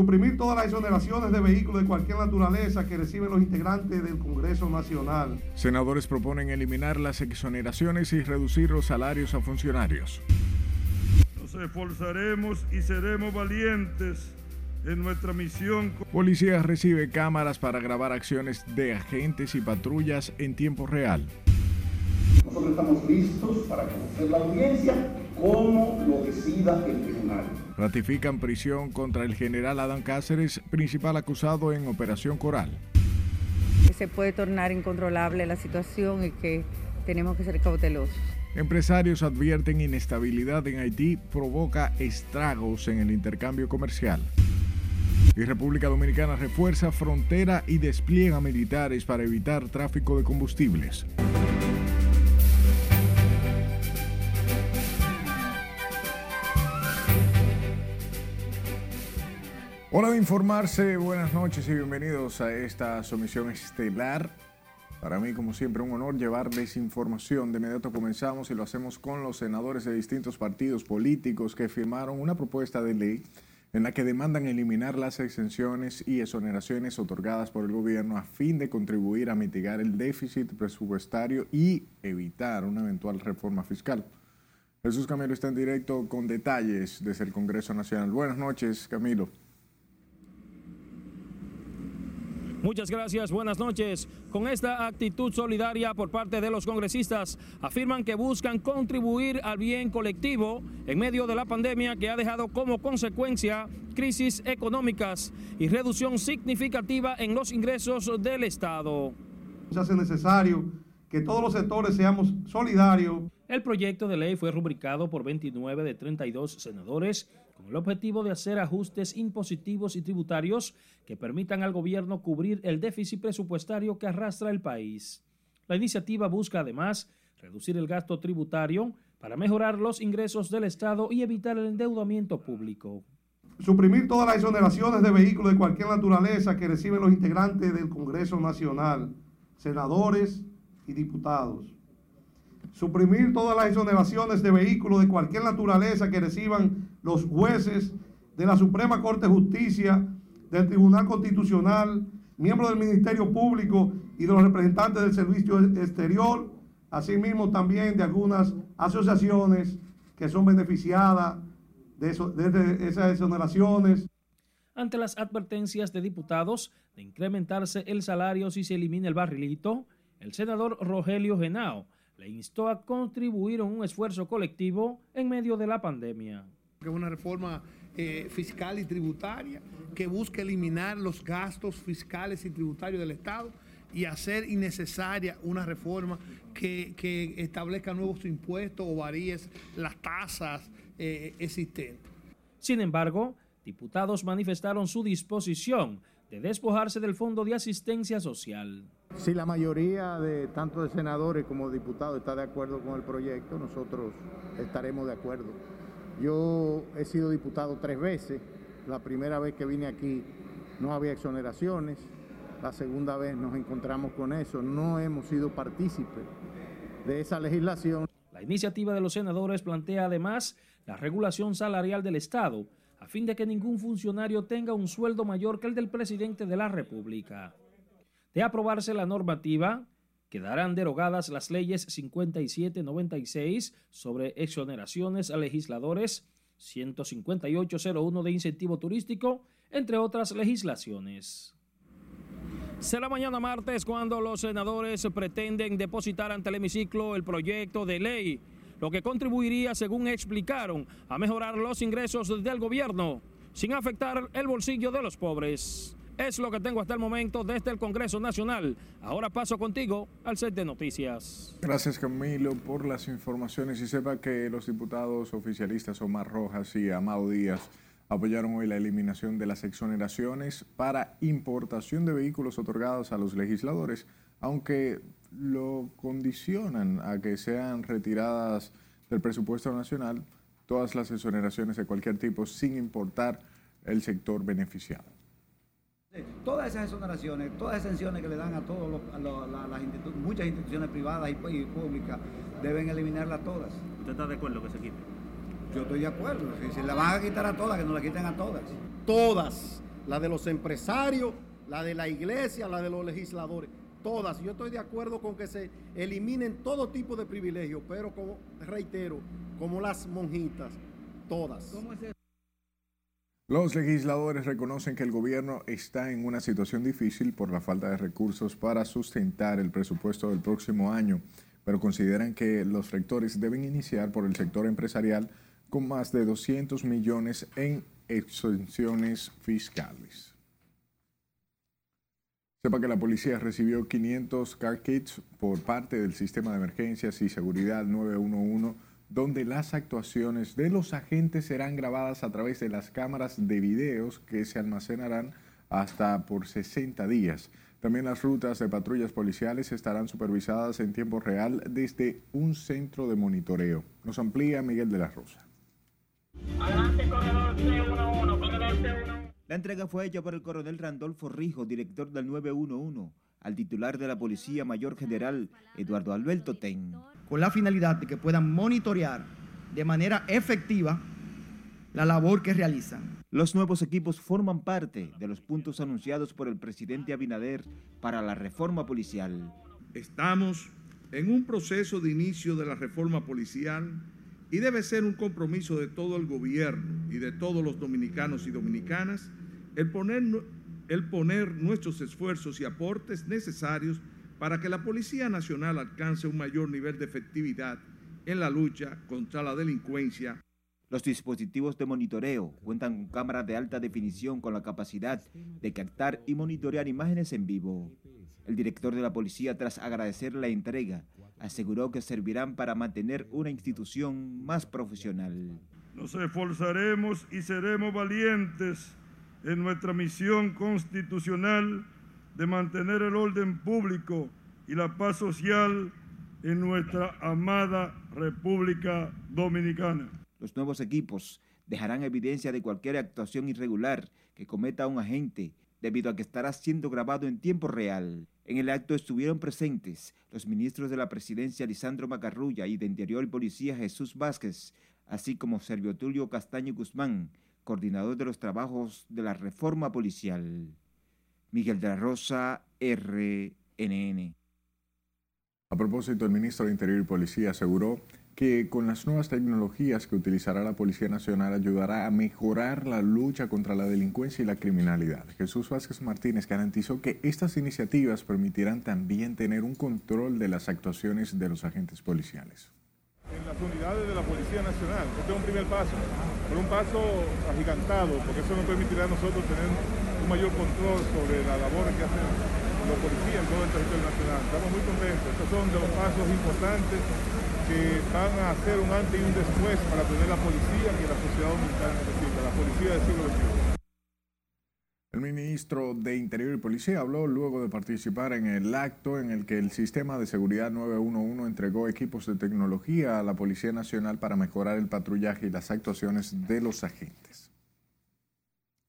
suprimir todas las exoneraciones de vehículos de cualquier naturaleza que reciben los integrantes del Congreso Nacional. Senadores proponen eliminar las exoneraciones y reducir los salarios a funcionarios. Nos esforzaremos y seremos valientes en nuestra misión. Policía recibe cámaras para grabar acciones de agentes y patrullas en tiempo real. Nosotros estamos listos para conocer la audiencia como lo decida el tribunal. Ratifican prisión contra el general Adán Cáceres, principal acusado en Operación Coral. Se puede tornar incontrolable la situación y que tenemos que ser cautelosos. Empresarios advierten inestabilidad en Haití provoca estragos en el intercambio comercial. Y República Dominicana refuerza frontera y despliega militares para evitar tráfico de combustibles. Hola de informarse, buenas noches y bienvenidos a esta sumisión estelar. Para mí, como siempre, un honor llevarles información. De inmediato comenzamos y lo hacemos con los senadores de distintos partidos políticos que firmaron una propuesta de ley en la que demandan eliminar las exenciones y exoneraciones otorgadas por el gobierno a fin de contribuir a mitigar el déficit presupuestario y evitar una eventual reforma fiscal. Jesús Camilo está en directo con detalles desde el Congreso Nacional. Buenas noches, Camilo. Muchas gracias, buenas noches. Con esta actitud solidaria por parte de los congresistas, afirman que buscan contribuir al bien colectivo en medio de la pandemia que ha dejado como consecuencia crisis económicas y reducción significativa en los ingresos del Estado. Se hace necesario que todos los sectores seamos solidarios. El proyecto de ley fue rubricado por 29 de 32 senadores con el objetivo de hacer ajustes impositivos y tributarios que permitan al gobierno cubrir el déficit presupuestario que arrastra el país. La iniciativa busca además reducir el gasto tributario para mejorar los ingresos del Estado y evitar el endeudamiento público. Suprimir todas las exoneraciones de vehículos de cualquier naturaleza que reciben los integrantes del Congreso Nacional, senadores y diputados suprimir todas las exoneraciones de vehículos de cualquier naturaleza que reciban los jueces de la Suprema Corte de Justicia, del Tribunal Constitucional, miembros del Ministerio Público y de los representantes del Servicio Exterior, asimismo también de algunas asociaciones que son beneficiadas de, esas exoneraciones. Ante las advertencias de diputados de incrementarse el salario si se elimina el barrilito, el senador Rogelio Genao le instó a contribuir en un esfuerzo colectivo en medio de la pandemia. Es una reforma eh, fiscal y tributaria que busca eliminar los gastos fiscales y tributarios del Estado y hacer innecesaria una reforma que, establezca nuevos impuestos o varíes las tasas eh, existentes. Sin embargo, diputados manifestaron su disposición de despojarse del Fondo de Asistencia Social. Si la mayoría de tanto de senadores como diputados está de acuerdo con el proyecto, nosotros estaremos de acuerdo. Yo he sido diputado tres veces. La primera vez que vine aquí no había exoneraciones. La segunda vez nos encontramos con eso. No hemos sido partícipes de esa legislación. La iniciativa de los senadores plantea además la regulación salarial del Estado a fin de que ningún funcionario tenga un sueldo mayor que el del presidente de la República. De aprobarse la normativa, quedarán derogadas las leyes 5796 sobre exoneraciones a legisladores, 15801 de incentivo turístico, entre otras legislaciones. Será mañana martes cuando los senadores pretenden depositar ante el hemiciclo el proyecto de ley lo que contribuiría, según explicaron, a mejorar los ingresos del gobierno sin afectar el bolsillo de los pobres. Es lo que tengo hasta el momento desde el Congreso Nacional. Ahora paso contigo al set de noticias. Gracias Camilo por las informaciones y sepa que los diputados oficialistas Omar Rojas y Amado Díaz apoyaron hoy la eliminación de las exoneraciones para importación de vehículos otorgados a los legisladores, aunque lo condicionan a que sean retiradas del presupuesto nacional todas las exoneraciones de cualquier tipo sin importar el sector beneficiado. Todas esas exoneraciones, todas las exenciones que le dan a todas las muchas instituciones privadas y, públicas, deben eliminarlas todas. ¿Usted está de acuerdo que se quite? Yo estoy de acuerdo. Si se la van a quitar a todas, que no la quiten a todas. Todas la de los empresarios, la de la iglesia, la de los legisladores, todas. Yo estoy de acuerdo con que se eliminen todo tipo de privilegios, pero como reitero, como las monjitas, todas. Los legisladores reconocen que el gobierno está en una situación difícil por la falta de recursos para sustentar el presupuesto del próximo año, pero consideran que los rectores deben iniciar por el sector empresarial con más de 200 millones en exenciones fiscales. Sepa que la policía recibió 500 car kits por parte del sistema de emergencias y seguridad 911 donde las actuaciones de los agentes serán grabadas a través de las cámaras de videos que se almacenarán hasta por 60 días. También las rutas de patrullas policiales estarán supervisadas en tiempo real desde un centro de monitoreo. Nos amplía Miguel de la Rosa. La entrega fue hecha por el coronel Randolfo Rijo, director del 911, al titular de la Policía Mayor General, Eduardo Alberto Ten con la finalidad de que puedan monitorear de manera efectiva la labor que realizan. Los nuevos equipos forman parte de los puntos anunciados por el presidente Abinader para la reforma policial. Estamos en un proceso de inicio de la reforma policial y debe ser un compromiso de todo el gobierno y de todos los dominicanos y dominicanas el poner, el poner nuestros esfuerzos y aportes necesarios para que la Policía Nacional alcance un mayor nivel de efectividad en la lucha contra la delincuencia. Los dispositivos de monitoreo cuentan con cámaras de alta definición con la capacidad de captar y monitorear imágenes en vivo. El director de la policía, tras agradecer la entrega, aseguró que servirán para mantener una institución más profesional. Nos esforzaremos y seremos valientes en nuestra misión constitucional de mantener el orden público y la paz social en nuestra amada República Dominicana. Los nuevos equipos dejarán evidencia de cualquier actuación irregular que cometa un agente debido a que estará siendo grabado en tiempo real. En el acto estuvieron presentes los ministros de la presidencia Lisandro Macarrulla y de Interior y Policía Jesús Vázquez, así como Servio Tulio Castaño Guzmán, coordinador de los trabajos de la reforma policial. Miguel de la Rosa, RNN. A propósito, el ministro de Interior y Policía aseguró que con las nuevas tecnologías que utilizará la Policía Nacional ayudará a mejorar la lucha contra la delincuencia y la criminalidad. Jesús Vázquez Martínez garantizó que estas iniciativas permitirán también tener un control de las actuaciones de los agentes policiales. En las unidades de la Policía Nacional, este es un primer paso, pero un paso agigantado, porque eso nos permitirá a nosotros tener mayor control sobre la labor que hacen los policías en todo el territorio nacional. Estamos muy contentos. Estos son de los pasos importantes que van a hacer un antes y un después para tener la policía que la sociedad dominicana necesita, la policía del siglo XXI. El ministro de Interior y Policía habló luego de participar en el acto en el que el sistema de seguridad 911 entregó equipos de tecnología a la Policía Nacional para mejorar el patrullaje y las actuaciones de los agentes.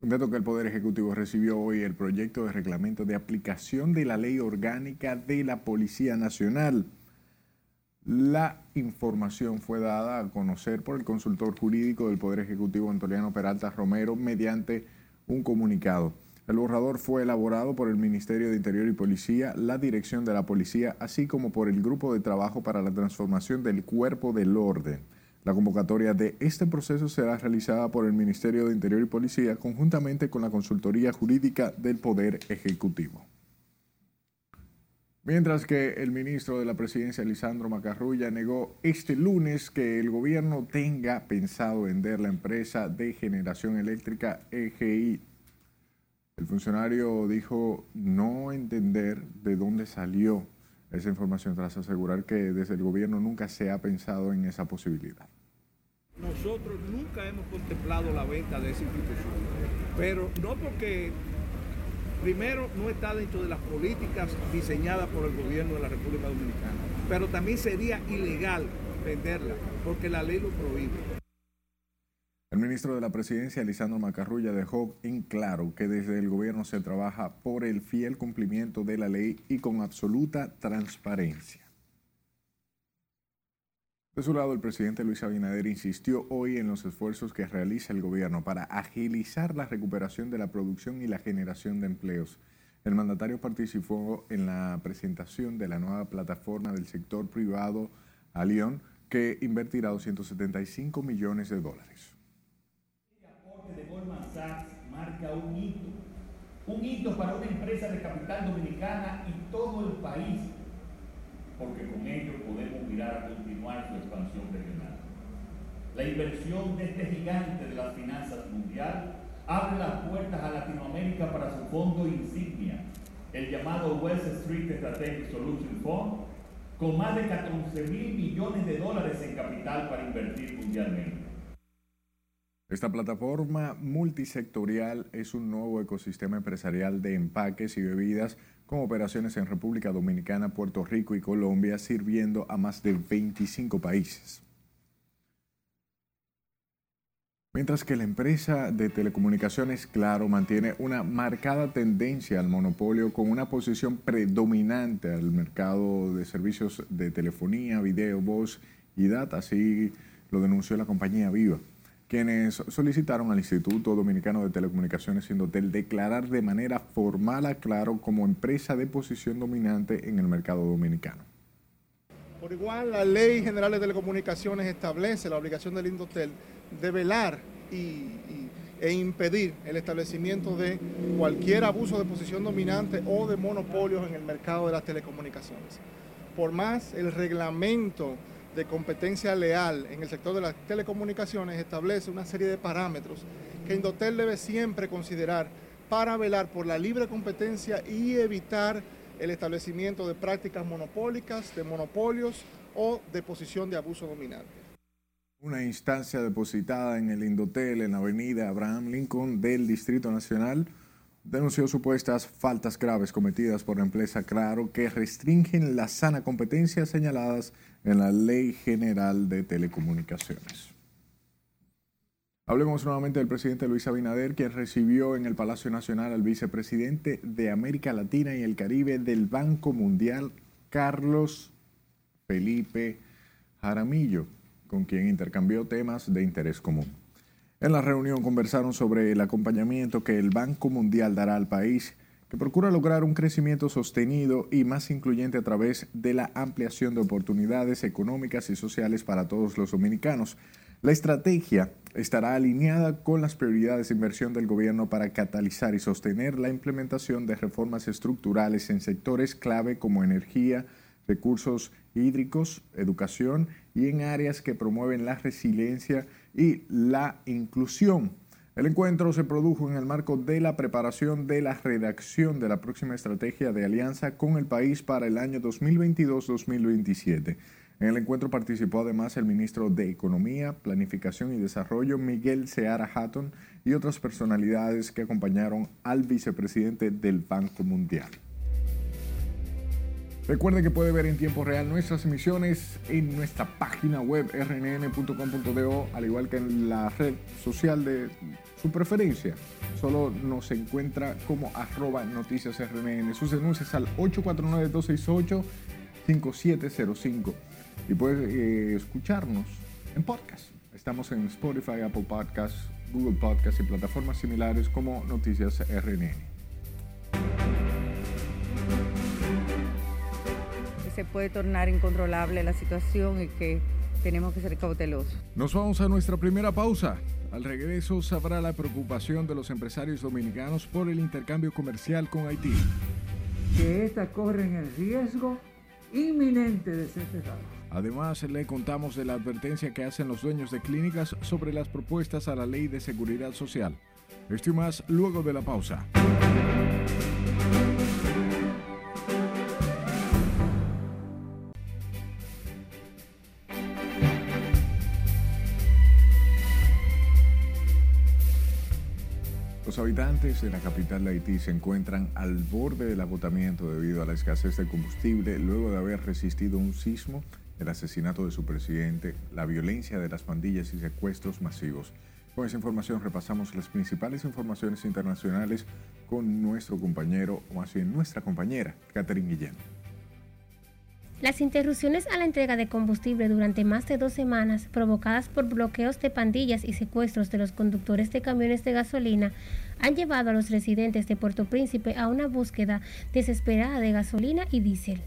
Dato que el Poder Ejecutivo recibió hoy el proyecto de reglamento de aplicación de la ley orgánica de la Policía Nacional. La información fue dada a conocer por el consultor jurídico del Poder Ejecutivo Antoliano Peralta Romero mediante un comunicado. El borrador fue elaborado por el Ministerio de Interior y Policía, la Dirección de la Policía, así como por el Grupo de Trabajo para la Transformación del Cuerpo del Orden. La convocatoria de este proceso será realizada por el Ministerio de Interior y Policía conjuntamente con la Consultoría Jurídica del Poder Ejecutivo. Mientras que el ministro de la Presidencia, Lisandro Macarrulla, negó este lunes que el gobierno tenga pensado vender la empresa de generación eléctrica EGI. El funcionario dijo no entender de dónde salió esa información tras asegurar que desde el gobierno nunca se ha pensado en esa posibilidad. Nosotros nunca hemos contemplado la venta de esa institución, pero no porque primero no está dentro de las políticas diseñadas por el gobierno de la República Dominicana, pero también sería ilegal venderla porque la ley lo prohíbe. El ministro de la Presidencia, Lisandro Macarrulla, dejó en claro que desde el gobierno se trabaja por el fiel cumplimiento de la ley y con absoluta transparencia. De su lado, el presidente Luis Abinader insistió hoy en los esfuerzos que realiza el gobierno para agilizar la recuperación de la producción y la generación de empleos. El mandatario participó en la presentación de la nueva plataforma del sector privado a Lyon, que invertirá 275 millones de dólares. De Goldman Sachs marca un hito, un hito para una empresa de capital dominicana y todo el país, porque con ello podemos mirar a continuar su expansión regional. La inversión de este gigante de las finanzas mundial abre las puertas a Latinoamérica para su fondo insignia, el llamado West Street Strategic Solution Fund, con más de 14 mil millones de dólares en capital para invertir mundialmente. Esta plataforma multisectorial es un nuevo ecosistema empresarial de empaques y bebidas con operaciones en República Dominicana, Puerto Rico y Colombia, sirviendo a más de 25 países. Mientras que la empresa de telecomunicaciones Claro mantiene una marcada tendencia al monopolio con una posición predominante al mercado de servicios de telefonía, video, voz y data, así lo denunció la compañía Viva, quienes solicitaron al Instituto Dominicano de Telecomunicaciones Indotel declarar de manera formal a Claro como empresa de posición dominante en el mercado dominicano. Por igual, la Ley General de Telecomunicaciones establece la obligación del Indotel de velar y, e impedir el establecimiento de cualquier abuso de posición dominante o de monopolios en el mercado de las telecomunicaciones. Por más el reglamento de competencia leal en el sector de las telecomunicaciones establece una serie de parámetros que Indotel debe siempre considerar para velar por la libre competencia y evitar el establecimiento de prácticas monopólicas, de monopolios o de posición de abuso dominante. Una instancia depositada en el Indotel en la avenida Abraham Lincoln del Distrito Nacional denunció supuestas faltas graves cometidas por la empresa Claro que restringen la sana competencia señaladas en la Ley General de Telecomunicaciones. Hablemos nuevamente del presidente Luis Abinader, quien recibió en el Palacio Nacional al vicepresidente de América Latina y el Caribe del Banco Mundial, Carlos Felipe Jaramillo con quien intercambió temas de interés común. En la reunión conversaron sobre el acompañamiento que el Banco Mundial dará al país, que procura lograr un crecimiento sostenido y más incluyente a través de la ampliación de oportunidades económicas y sociales para todos los dominicanos. La estrategia estará alineada con las prioridades de inversión del gobierno para catalizar y sostener la implementación de reformas estructurales en sectores clave como energía, recursos hídricos, educación y en áreas que promueven la resiliencia y la inclusión. El encuentro se produjo en el marco de la preparación de la redacción de la próxima estrategia de alianza con el país para el año 2022-2027. En el encuentro participó además el ministro de Economía, Planificación y Desarrollo, Miguel Seara Hatton, y otras personalidades que acompañaron al vicepresidente del Banco Mundial. Recuerde que puede ver en tiempo real nuestras emisiones en nuestra página web rnn.com.do, al igual que en la red social de su preferencia. Solo nos encuentra como arroba noticias rnn. Sus denuncias al 849-268-5705. Y puede eh, escucharnos en podcast. Estamos en Spotify, Apple Podcasts, Google Podcasts y plataformas similares como Noticias RNN. Se puede tornar incontrolable la situación y que tenemos que ser cautelosos. Nos vamos a nuestra primera pausa. Al regreso sabrá la preocupación de los empresarios dominicanos por el intercambio comercial con Haití. Que éstas corren el riesgo inminente de ser cerradas. Además, le contamos de la advertencia que hacen los dueños de clínicas sobre las propuestas a la ley de seguridad social. Esto y más luego de la pausa. Los habitantes de la capital de Haití se encuentran al borde del agotamiento debido a la escasez de combustible luego de haber resistido un sismo, el asesinato de su presidente, la violencia de las pandillas y secuestros masivos. Con esa información repasamos las principales informaciones internacionales con nuestro compañero, o más bien nuestra compañera, Catherine Guillén. Las interrupciones a la entrega de combustible durante más de dos semanas, provocadas por bloqueos de pandillas y secuestros de los conductores de camiones de gasolina, han llevado a los residentes de Puerto Príncipe a una búsqueda desesperada de gasolina y diésel.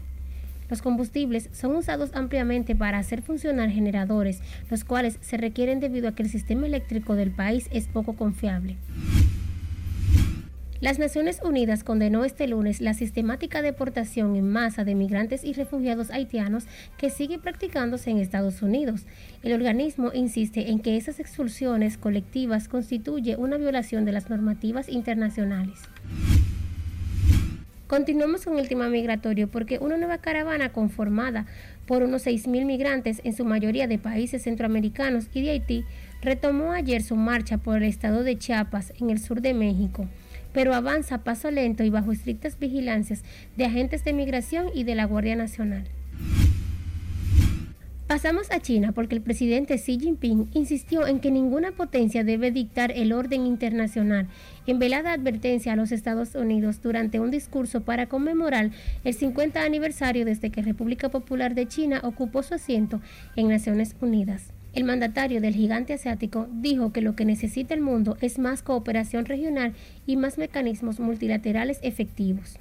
Los combustibles son usados ampliamente para hacer funcionar generadores, los cuales se requieren debido a que el sistema eléctrico del país es poco confiable. Las Naciones Unidas condenó este lunes la sistemática deportación en masa de migrantes y refugiados haitianos que sigue practicándose en Estados Unidos. El organismo insiste en que esas expulsiones colectivas constituye una violación de las normativas internacionales. Continuamos con el tema migratorio porque una nueva caravana conformada por unos 6.000 migrantes, en su mayoría de países centroamericanos y de Haití, retomó ayer su marcha por el estado de Chiapas, en el sur de México pero avanza a paso lento y bajo estrictas vigilancias de agentes de migración y de la Guardia Nacional. Pasamos a China porque el presidente Xi Jinping insistió en que ninguna potencia debe dictar el orden internacional, en velada advertencia a los Estados Unidos durante un discurso para conmemorar el 50 aniversario desde que República Popular de China ocupó su asiento en Naciones Unidas. El mandatario del gigante asiático dijo que lo que necesita el mundo es más cooperación regional y más mecanismos multilaterales efectivos.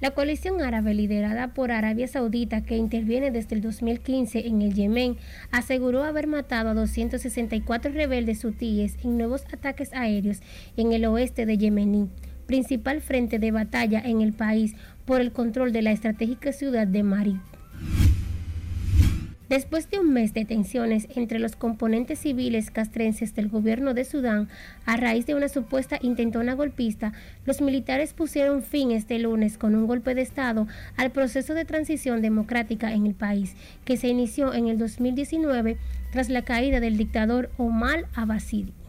La coalición árabe liderada por Arabia Saudita, que interviene desde el 2015 en el Yemen, aseguró haber matado a 264 rebeldes hutíes en nuevos ataques aéreos en el oeste de Yemení, principal frente de batalla en el país por el control de la estratégica ciudad de Marib. Después de un mes de tensiones entre los componentes civiles castrenses del gobierno de Sudán, a raíz de una supuesta intentona golpista, los militares pusieron fin este lunes con un golpe de Estado al proceso de transición democrática en el país, que se inició en el 2019 tras la caída del dictador Omar al-Bashir.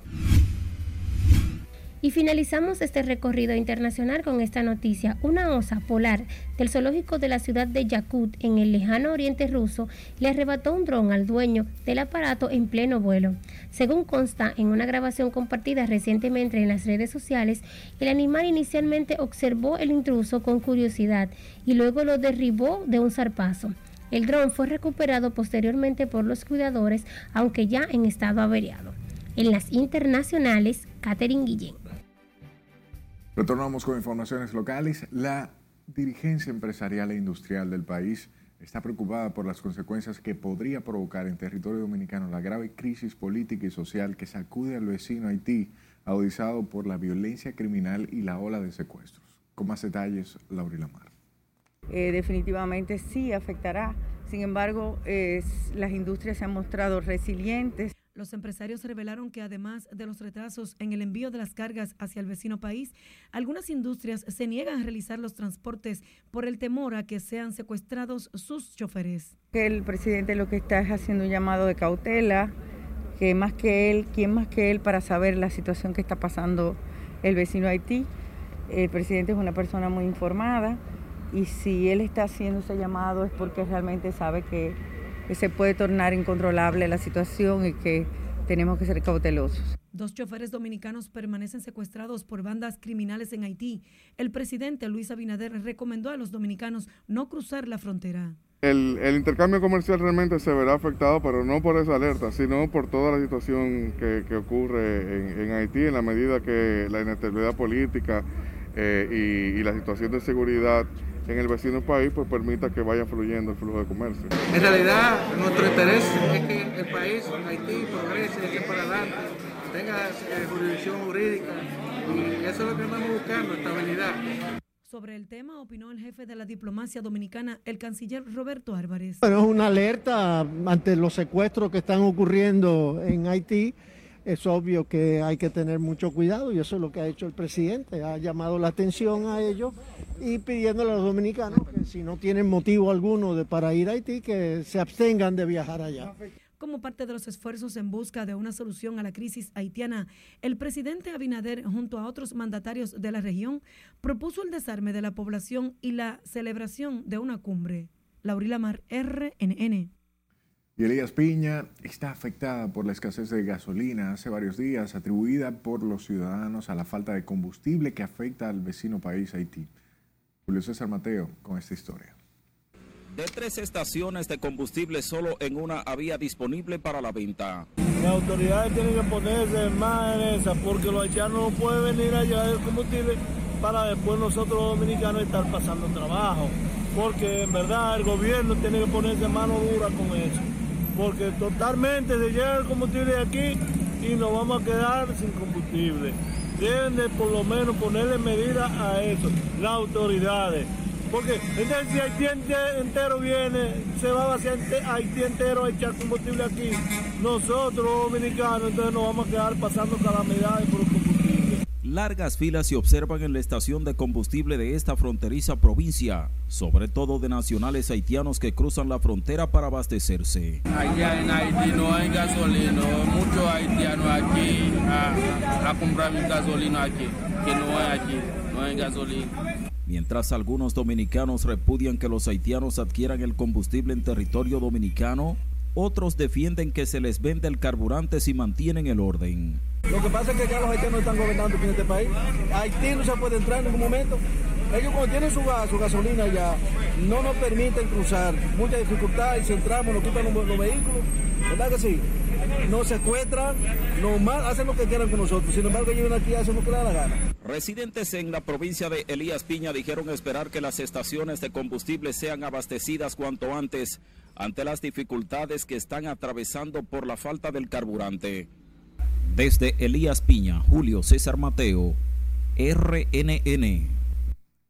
Y finalizamos este recorrido internacional con esta noticia. Una osa polar del zoológico de la ciudad de Yakut, en el lejano oriente ruso, le arrebató un dron al dueño del aparato en pleno vuelo. Según consta en una grabación compartida recientemente en las redes sociales, el animal inicialmente observó el intruso con curiosidad y luego lo derribó de un zarpazo. El dron fue recuperado posteriormente por los cuidadores, aunque ya en estado averiado. En las internacionales, Catherine Guillén. Retornamos con informaciones locales. La dirigencia empresarial e industrial del país está preocupada por las consecuencias que podría provocar en territorio dominicano la grave crisis política y social que sacude al vecino Haití, agudizado por la violencia criminal y la ola de secuestros. Con más detalles, Laura Lamar. Eh, definitivamente sí afectará. Sin embargo, las industrias se han mostrado resilientes. Los empresarios revelaron que además de los retrasos en el envío de las cargas hacia el vecino país, algunas industrias se niegan a realizar los transportes por el temor a que sean secuestrados sus choferes. El presidente lo que está es haciendo un llamado de cautela, que más que él, ¿quién más que él para saber la situación que está pasando el vecino Haití? El presidente es una persona muy informada y si él está haciendo ese llamado es porque realmente sabe que que se puede tornar incontrolable la situación y que tenemos que ser cautelosos. Dos choferes dominicanos permanecen secuestrados por bandas criminales en Haití. El presidente Luis Abinader recomendó a los dominicanos no cruzar la frontera. El, intercambio comercial realmente se verá afectado, pero no por esa alerta, sino por toda la situación que, ocurre en, Haití, en la medida que la inestabilidad política eh, y la situación de seguridad en el vecino país pues permita que vaya fluyendo el flujo de comercio. En realidad nuestro interés es que el país, Haití, progrese, eche para adelante, tenga eh, jurisdicción jurídica y eso es lo que estamos buscando, estabilidad. Sobre el tema opinó el jefe de la diplomacia dominicana, el canciller Roberto Álvarez. Bueno, es una alerta ante los secuestros que están ocurriendo en Haití es obvio que hay que tener mucho cuidado y eso es lo que ha hecho el presidente, ha llamado la atención a ellos y pidiéndole a los dominicanos que si no tienen motivo alguno de, para ir a Haití, que se abstengan de viajar allá. Como parte de los esfuerzos en busca de una solución a la crisis haitiana, el presidente Abinader, junto a otros mandatarios de la región, propuso el desarme de la población y la celebración de una cumbre. Laurila Mar, RNN. Y Elías Piña está afectada por la escasez de gasolina hace varios días, atribuida por los ciudadanos a la falta de combustible que afecta al vecino país Haití. Julio César Mateo con esta historia. de tres estaciones de combustible solo en una había disponible para la venta. Las autoridades tienen que ponerse más en esa porque los haitianos no pueden venir allá del combustible para después nosotros los dominicanos estar pasando trabajo. Porque en verdad el gobierno tiene que ponerse mano dura con eso. Porque totalmente se llega el combustible aquí y nos vamos a quedar sin combustible. Deben de por lo menos ponerle medidas a eso, las autoridades. Porque entonces si Haití entero viene, se va a vaciar Haití entero a echar combustible aquí. Nosotros los dominicanos entonces nos vamos a quedar pasando calamidades por. Largas filas se observan en la estación de combustible de esta fronteriza provincia, sobre todo de nacionales haitianos que cruzan la frontera para abastecerse. Allá en Haití no hay gasolina, muchos haitianos aquí a, a comprar gasolina aquí, que no hay aquí, no hay gasolina. Mientras algunos dominicanos repudian que los haitianos adquieran el combustible en territorio dominicano, otros defienden que se les vende el carburante si mantienen el orden. Lo que pasa es que ya los haitianos están gobernando en este país. Haití no se puede entrar en ningún momento. Ellos cuando tienen su, gas, su gasolina ya no nos permiten cruzar. Mucha dificultad y si entramos nos quitan los, los vehículos. ¿Verdad que sí? no secuestran, normal, hacen lo que quieran con nosotros. Sin embargo, ellos vienen aquí hacen lo que les da la gana. Residentes en la provincia de Elías Piña dijeron esperar que las estaciones de combustible sean abastecidas cuanto antes ante las dificultades que están atravesando por la falta del carburante. Desde Elías Piña, Julio César Mateo, RNN.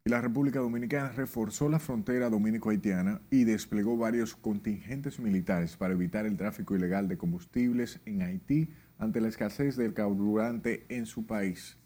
La República Dominicana reforzó la frontera dominico-haitiana y desplegó varios contingentes militares para evitar el tráfico ilegal de combustibles en Haití ante la escasez del carburante en su país.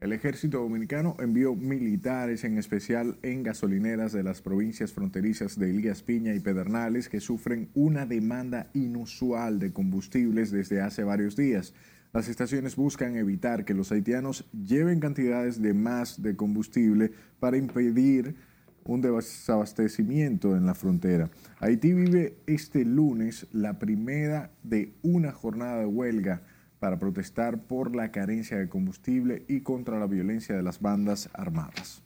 El ejército dominicano envió militares, en especial en gasolineras de las provincias fronterizas de Elías Piña y Pedernales, que sufren una demanda inusual de combustibles desde hace varios días. Las estaciones buscan evitar que los haitianos lleven cantidades de más de combustible para impedir un desabastecimiento en la frontera. Haití vive este lunes la primera de una jornada de huelga para protestar por la carencia de combustible y contra la violencia de las bandas armadas.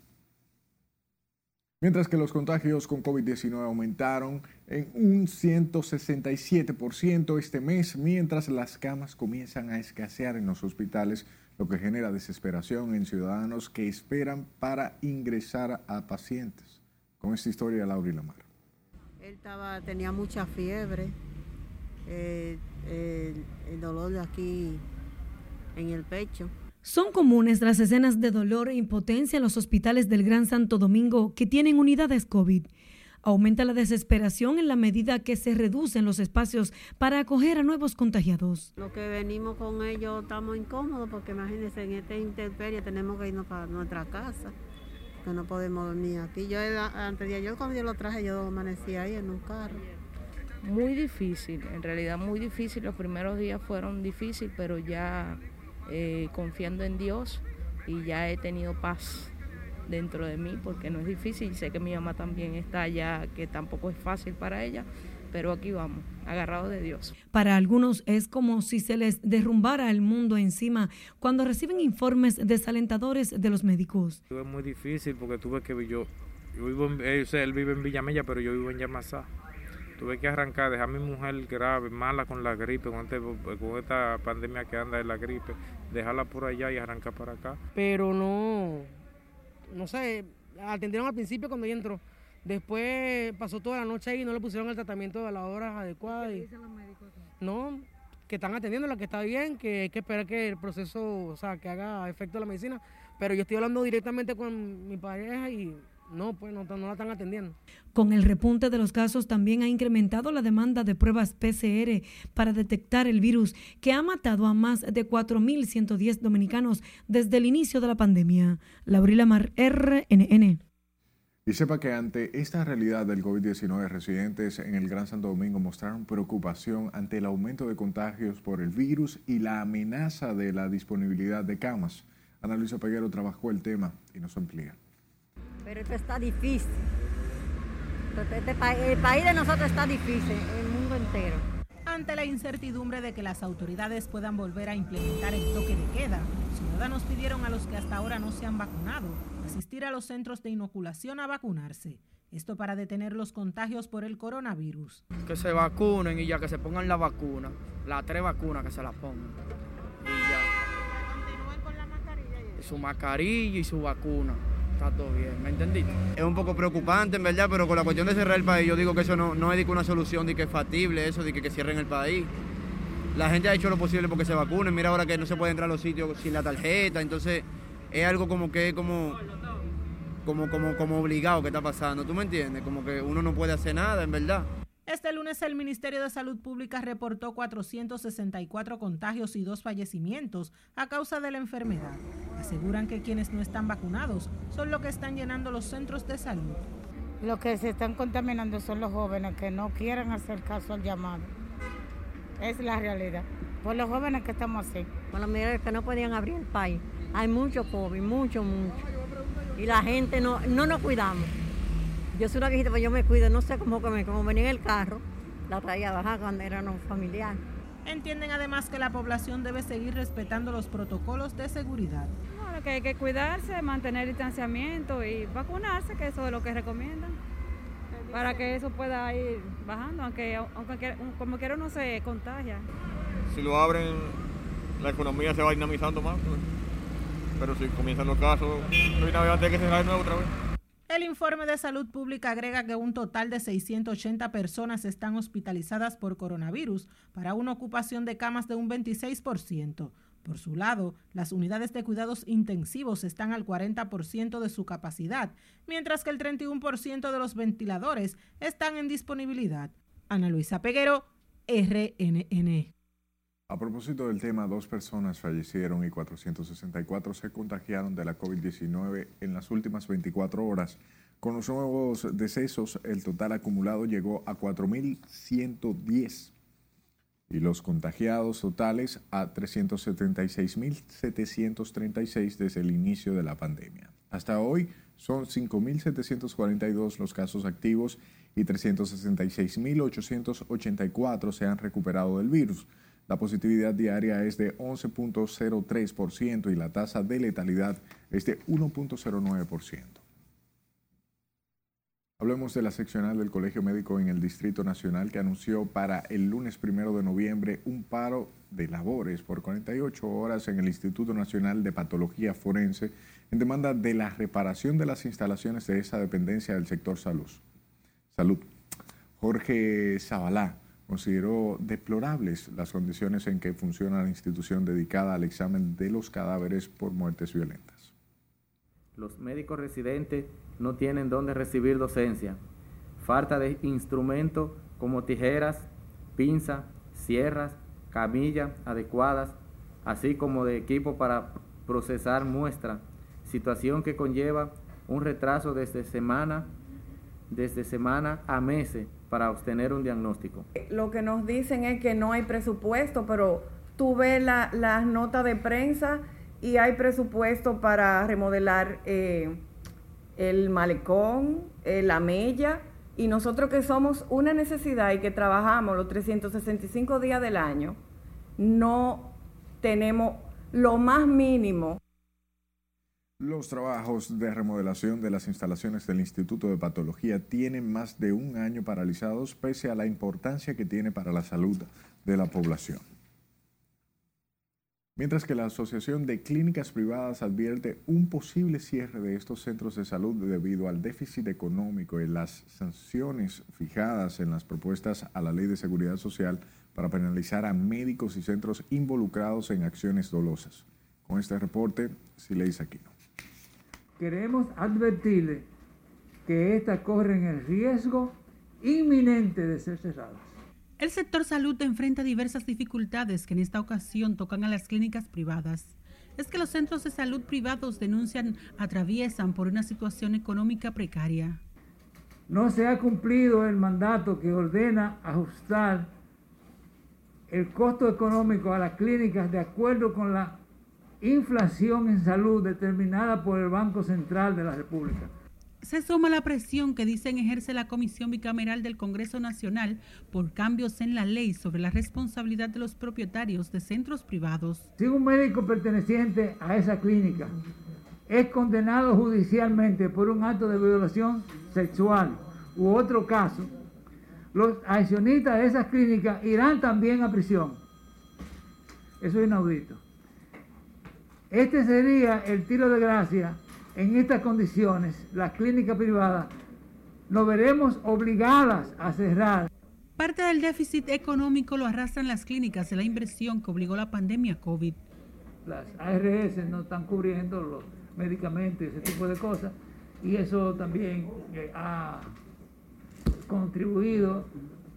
Mientras que los contagios con COVID-19 aumentaron en un 167% este mes, mientras las camas comienzan a escasear en los hospitales, lo que genera desesperación en ciudadanos que esperan para ingresar a pacientes. Con esta historia, Laura Lamar. Él estaba, tenía mucha fiebre, eh, el dolor de aquí en el pecho son comunes las escenas de dolor e impotencia en los hospitales del Gran Santo Domingo que tienen unidades COVID. Aumenta la desesperación en la medida que se reducen los espacios para acoger a nuevos contagiados. Lo que venimos con ellos estamos incómodos porque imagínense, en esta intemperie tenemos que irnos para nuestra casa, que no podemos dormir aquí. Yo antes de ayer cuando yo lo traje yo amanecí ahí en un carro. Muy difícil, en realidad muy difícil. Los primeros días fueron difíciles, pero ya eh, confiando en Dios y ya he tenido paz dentro de mí porque no es difícil. Sé que mi mamá también está allá, que tampoco es fácil para ella, pero aquí vamos, agarrados de Dios. Para algunos es como si se les derrumbara el mundo encima cuando reciben informes desalentadores de los médicos. Es muy difícil porque tuve que yo, yo vivo en, eh, él vive en Villamella, pero yo vivo en Yamasá. Tuve que arrancar, dejar a mi mujer grave, mala con la gripe, con, este, con esta pandemia que anda de la gripe, dejarla por allá y arrancar para acá. Pero no, no sé, atendieron al principio cuando ella entró. Después pasó toda la noche ahí y no le pusieron el tratamiento a las horas adecuadas. ¿Qué dicen los médicos? No, que están atendiendo, lo que está bien, que hay que esperar que el proceso, o sea, que haga efecto la medicina. Pero yo estoy hablando directamente con mi pareja y no, pues no, la están atendiendo. Con el repunte de los casos también ha incrementado la demanda de pruebas PCR para detectar el virus que ha matado a más de 4.110 dominicanos desde el inicio de la pandemia. Laurila Mar, RNN. Y sepa que ante esta realidad del COVID-19, residentes en el Gran Santo Domingo mostraron preocupación ante el aumento de contagios por el virus y la amenaza de la disponibilidad de camas. Ana Luisa Peguero trabajó el tema y nos amplía. Pero esto está difícil. Este el país de nosotros está difícil, el mundo entero. Ante la incertidumbre de que las autoridades puedan volver a implementar el toque de queda, los ciudadanos pidieron a los que hasta ahora no se han vacunado asistir a los centros de inoculación a vacunarse. Esto para detener los contagios por el coronavirus. Que se vacunen y ya que se pongan la vacuna, las tres vacunas que se las pongan. Y ya. su mascarilla y su vacuna. Está todo bien, ¿me entendiste? Es un poco preocupante, en verdad, pero con la cuestión de cerrar el país, yo digo que eso no, no es una solución de que es factible, eso de que, que cierren el país. La gente ha hecho lo posible porque se vacunen. Mira ahora que no se puede entrar a los sitios sin la tarjeta, entonces es algo como que como como, como, como obligado que está pasando, ¿tú me entiendes? Como que uno no puede hacer nada, en verdad. Este lunes el Ministerio de Salud Pública reportó 464 contagios y dos fallecimientos a causa de la enfermedad. Aseguran que quienes no están vacunados son los que están llenando los centros de salud. Los que se están contaminando son los jóvenes que no quieren hacer caso al llamado. Es la realidad. Por los jóvenes que estamos así. Por los medios que no podían abrir el país. Hay mucho COVID, mucho, mucho y la gente no, no nos cuidamos. Yo soy una viejita, pues yo me cuido, no sé cómo comer, como venía en el carro, la traía bajar cuando era no familiar. Entienden además que la población debe seguir respetando los protocolos de seguridad. Bueno, que hay que cuidarse, mantener distanciamiento y vacunarse, que eso es lo que recomiendan, para que eso pueda ir bajando, aunque, aunque como quiera no se contagia. Si lo abren, la economía se va dinamizando más. Pues pero si comienzan los casos, no hay que cerrar nuevo otra vez. El informe de salud pública agrega que un total de 680 personas están hospitalizadas por coronavirus para una ocupación de camas de un 26%. Por su lado, las unidades de cuidados intensivos están al 40% de su capacidad, mientras que el 31% de los ventiladores están en disponibilidad. Ana Luisa Peguero, RNN. A propósito del tema, dos personas fallecieron y 464 se contagiaron de la COVID-19 en las últimas 24 horas. Con los nuevos decesos, el total acumulado llegó a 4.110 y los contagiados totales a 376.736 desde el inicio de la pandemia. Hasta hoy son 5.742 los casos activos y 366.884 se han recuperado del virus. La positividad diaria es de 11.03% y la tasa de letalidad es de 1.09%. Hablemos de la seccional del Colegio Médico en el Distrito Nacional que anunció para el lunes primero de noviembre un paro de labores por 48 horas en el Instituto Nacional de Patología Forense en demanda de la reparación de las instalaciones de esa dependencia del sector salud. Salud. Jorge Zabalá consideró deplorables las condiciones en que funciona la institución dedicada al examen de los cadáveres por muertes violentas. Los médicos residentes no tienen dónde recibir docencia. Falta de instrumentos como tijeras, pinzas, sierras, camillas adecuadas, así como de equipo para procesar muestras, situación que conlleva un retraso desde semana, desde semana a meses para obtener un diagnóstico? Lo que nos dicen es que no hay presupuesto, pero tú ves las la notas de prensa y hay presupuesto para remodelar eh, el malecón, eh, la mella, y nosotros que somos una necesidad y que trabajamos los 365 días del año, no tenemos lo más mínimo los trabajos de remodelación de las instalaciones del Instituto de Patología tienen más de un año paralizados pese a la importancia que tiene para la salud de la población. Mientras que la Asociación de Clínicas Privadas advierte un posible cierre de estos centros de salud debido al déficit económico y las sanciones fijadas en las propuestas a la Ley de Seguridad Social para penalizar a médicos y centros involucrados en acciones dolosas. Con este reporte, Sileis Aquino queremos advertirle que éstas corren el riesgo inminente de ser cerradas. El sector salud enfrenta diversas dificultades que en esta ocasión tocan a las clínicas privadas. Es que los centros de salud privados denuncian atraviesan por una situación económica precaria. No se ha cumplido el mandato que ordena ajustar el costo económico a las clínicas de acuerdo con la inflación en salud determinada por el Banco Central de la República. Se suma la presión que dicen ejerce la Comisión Bicameral del Congreso Nacional por cambios en la ley sobre la responsabilidad de los propietarios de centros privados. Si un médico perteneciente a esa clínica es condenado judicialmente por un acto de violación, sexual u otro caso, los accionistas de esas clínicas irán también a prisión. Eso es inaudito. Este sería el tiro de gracia. En estas condiciones, las clínicas privadas nos veremos obligadas a cerrar. Parte del déficit económico lo arrastran las clínicas de la inversión que obligó la pandemia COVID. Las ARS no están cubriendo los medicamentos y ese tipo de cosas, y eso también eh, ha contribuido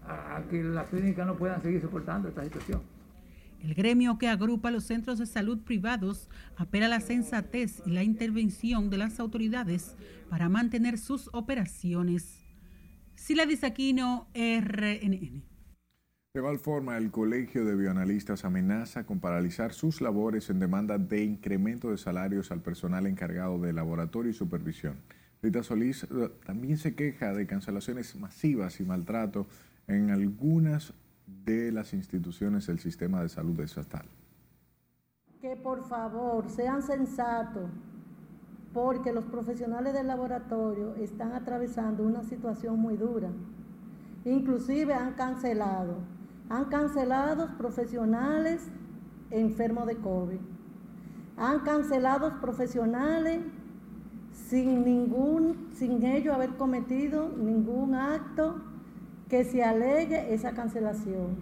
a, a que las clínicas no puedan seguir soportando esta situación. El gremio que agrupa los centros de salud privados apela a la sensatez y la intervención de las autoridades para mantener sus operaciones. Sila Disaquino, RNN. De igual forma, el Colegio de Bioanalistas amenaza con paralizar sus labores en demanda de incremento de salarios al personal encargado de laboratorio y supervisión. Rita Solís eh, también se queja de cancelaciones masivas y maltrato en algunas de las instituciones del sistema de salud estatal. Que por favor sean sensatos, porque los profesionales del laboratorio están atravesando una situación muy dura. Inclusive han cancelado, han cancelado profesionales enfermos de COVID, han cancelado profesionales sin ningún, sin ellos haber cometido ningún acto que se alegue esa cancelación.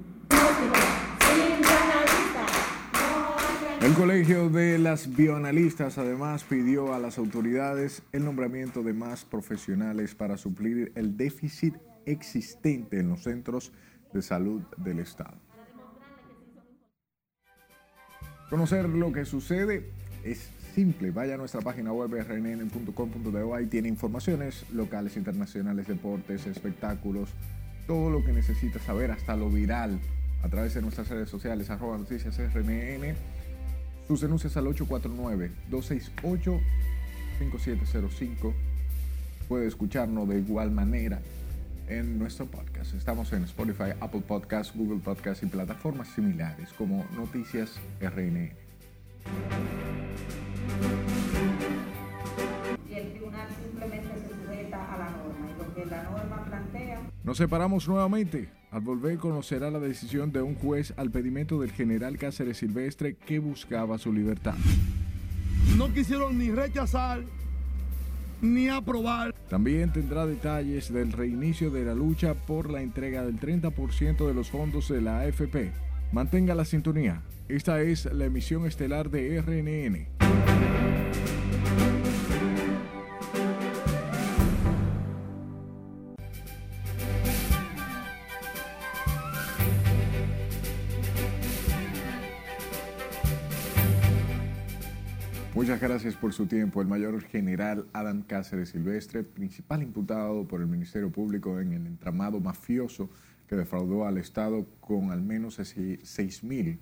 El Colegio de las Bioanalistas además pidió a las autoridades el nombramiento de más profesionales para suplir el déficit existente en los centros de salud del Estado. Conocer lo que sucede es simple. Vaya a nuestra página web rnn.com.de. Ahí tiene informaciones locales, internacionales, deportes, espectáculos, todo lo que necesita saber, hasta lo viral, a través de nuestras redes sociales, arroba noticias RNN sus denuncias al 849-268-5705. Puede escucharnos de igual manera en nuestro podcast. Estamos en Spotify, Apple Podcasts, Google Podcasts y plataformas similares como Noticias RNN. Y el tribunal simplemente se sujeta a la norma y lo que la norma. Nos separamos nuevamente. Al volver conocerá la decisión de un juez al pedimento del general Cáceres Silvestre que buscaba su libertad. No quisieron ni rechazar ni aprobar. También tendrá detalles del reinicio de la lucha por la entrega del 30% de los fondos de la AFP. Mantenga la sintonía. Esta es la emisión estelar de RNN. Muchas gracias por su tiempo. El mayor general Adam Cáceres Silvestre, principal imputado por el Ministerio Público en el entramado mafioso que defraudó al Estado con al menos 6 mil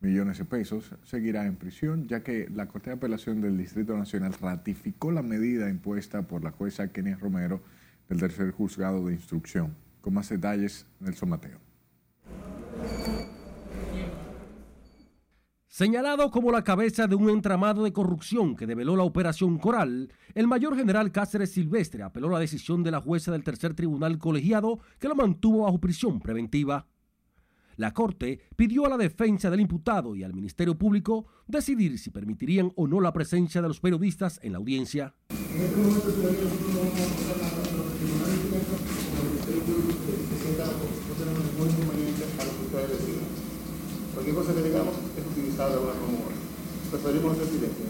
millones de pesos, seguirá en prisión, ya que la Corte de Apelación del Distrito Nacional ratificó la medida impuesta por la jueza Kenia Romero del tercer juzgado de instrucción. Con más detalles, Nelson Mateo. Señalado como la cabeza de un entramado de corrupción que develó la operación Coral, el mayor general Cáceres Silvestre apeló la decisión de la jueza del tercer tribunal colegiado que lo mantuvo bajo prisión preventiva. La Corte pidió a la defensa del imputado y al Ministerio Público decidir si permitirían o no la presencia de los periodistas en la audiencia. Cualquier cosa que digamos es utilizada como preferimos el silencio.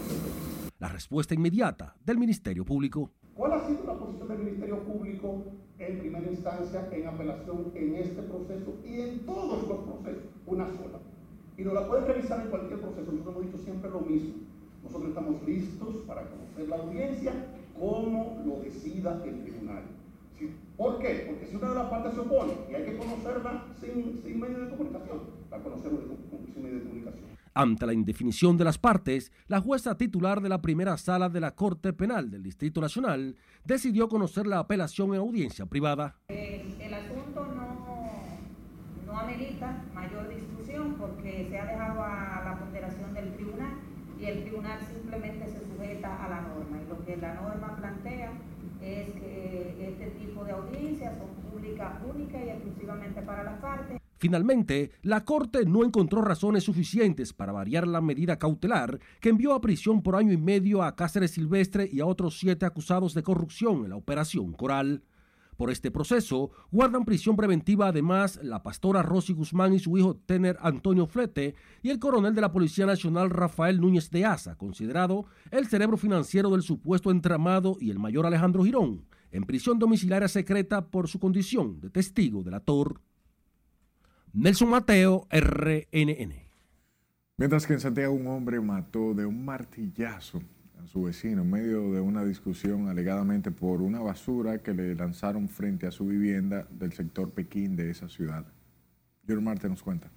La respuesta inmediata del Ministerio Público. ¿Cuál ha sido la posición del Ministerio Público en primera instancia, en apelación, en este proceso y en todos los procesos? Una sola. Y nos la pueden revisar en cualquier proceso. Nosotros hemos dicho siempre lo mismo. Nosotros estamos listos para conocer la audiencia como lo decida el tribunal. ¿Por qué? Porque si una de las partes se opone y hay que conocerla sin, sin medio de comunicación, la conocemos sin medio de comunicación. Ante la indefinición de las partes, la jueza titular de la primera sala de la Corte Penal del Distrito Nacional decidió conocer la apelación en audiencia privada. El, el asunto no, no amerita mayor discusión porque se ha dejado a la ponderación del tribunal y el tribunal simplemente se sujeta a la norma y lo que la norma plantea es que este tipo de audiencias son públicas, únicas y exclusivamente para las partes. Finalmente, la Corte no encontró razones suficientes para variar la medida cautelar que envió a prisión por año y medio a Cáceres Silvestre y a otros siete acusados de corrupción en la Operación Coral. Por este proceso, guardan prisión preventiva además la pastora Rosy Guzmán y su hijo Tener Antonio Flete y el coronel de la Policía Nacional Rafael Núñez de Asa, considerado el cerebro financiero del supuesto entramado, y el mayor Alejandro Girón, en prisión domiciliaria secreta por su condición de testigo de la TOR. Nelson Mateo, RNN. Mientras que en Santiago un hombre mató de un martillazo a su vecino en medio de una discusión alegadamente por una basura que le lanzaron frente a su vivienda del sector Pekín de esa ciudad. George Marte nos cuenta.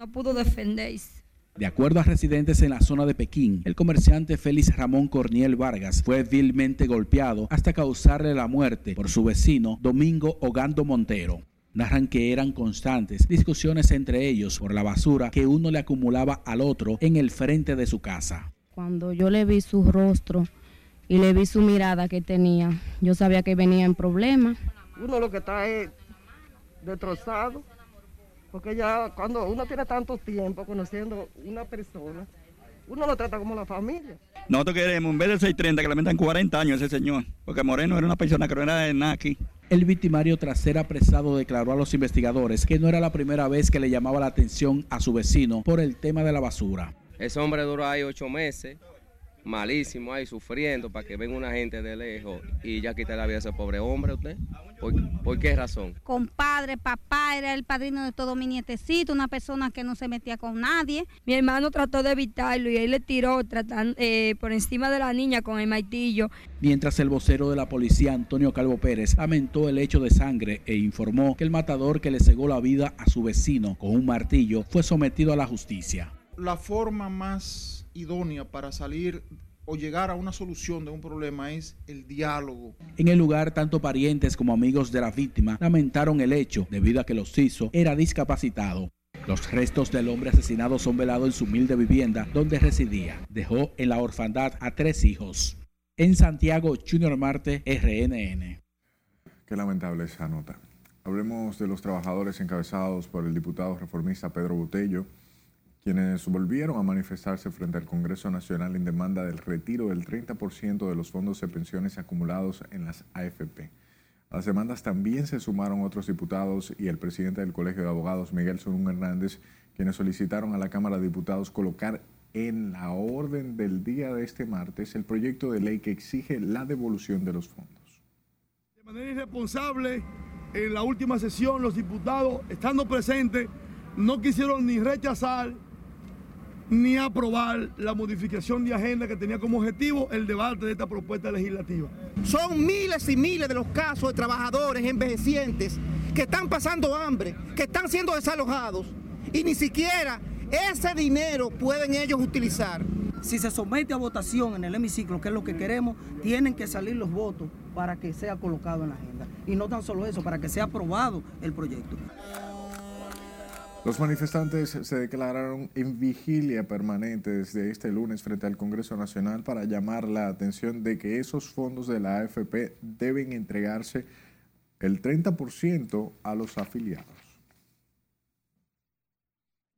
No pudo defenderse. De acuerdo a residentes en la zona de Pekín, el comerciante Félix Ramón Corniel Vargas fue vilmente golpeado hasta causarle la muerte por su vecino Domingo Ogando Montero narran que eran constantes discusiones entre ellos por la basura que uno le acumulaba al otro en el frente de su casa. Cuando yo le vi su rostro y le vi su mirada que tenía, yo sabía que venía en problemas. Uno lo que está es destrozado, porque ya cuando uno tiene tanto tiempo conociendo una persona, uno lo trata como la familia. Nosotros queremos, en vez de 630, que le metan 40 años a ese señor, porque Moreno era una persona que no era de nada aquí. El victimario tras ser apresado declaró a los investigadores que no era la primera vez que le llamaba la atención a su vecino por el tema de la basura. Ese hombre duró ahí ocho meses, malísimo ahí, sufriendo para que venga una gente de lejos y ya quite la vida a ese pobre hombre usted. ¿Por, por qué razón? Compadre, papá era el padrino de todo mi nietecito, una persona que no se metía con nadie. Mi hermano trató de evitarlo y él le tiró tratando, eh, por encima de la niña con el maitillo. Mientras el vocero de la policía, Antonio Calvo Pérez, lamentó el hecho de sangre e informó que el matador que le cegó la vida a su vecino con un martillo fue sometido a la justicia. La forma más idónea para salir o llegar a una solución de un problema es el diálogo. En el lugar, tanto parientes como amigos de la víctima lamentaron el hecho debido a que los hizo era discapacitado. Los restos del hombre asesinado son velados en su humilde vivienda donde residía. Dejó en la orfandad a tres hijos. En Santiago, Junior Marte, RNN. Qué lamentable esa nota. Hablemos de los trabajadores encabezados por el diputado reformista Pedro Botello quienes volvieron a manifestarse frente al Congreso Nacional en demanda del retiro del 30% de los fondos de pensiones acumulados en las AFP. A las demandas también se sumaron otros diputados y el presidente del Colegio de Abogados, Miguel Solún Hernández, quienes solicitaron a la Cámara de Diputados colocar en la orden del día de este martes el proyecto de ley que exige la devolución de los fondos. De manera irresponsable, en la última sesión los diputados, estando presentes, no quisieron ni rechazar ni aprobar la modificación de agenda que tenía como objetivo el debate de esta propuesta legislativa. Son miles y miles de los casos de trabajadores envejecientes que están pasando hambre, que están siendo desalojados y ni siquiera ese dinero pueden ellos utilizar. Si se somete a votación en el hemiciclo, que es lo que queremos, tienen que salir los votos para que sea colocado en la agenda. Y no tan solo eso, para que sea aprobado el proyecto. Los manifestantes se declararon en vigilia permanente desde este lunes frente al Congreso Nacional para llamar la atención de que esos fondos de la AFP deben entregarse el 30% a los afiliados.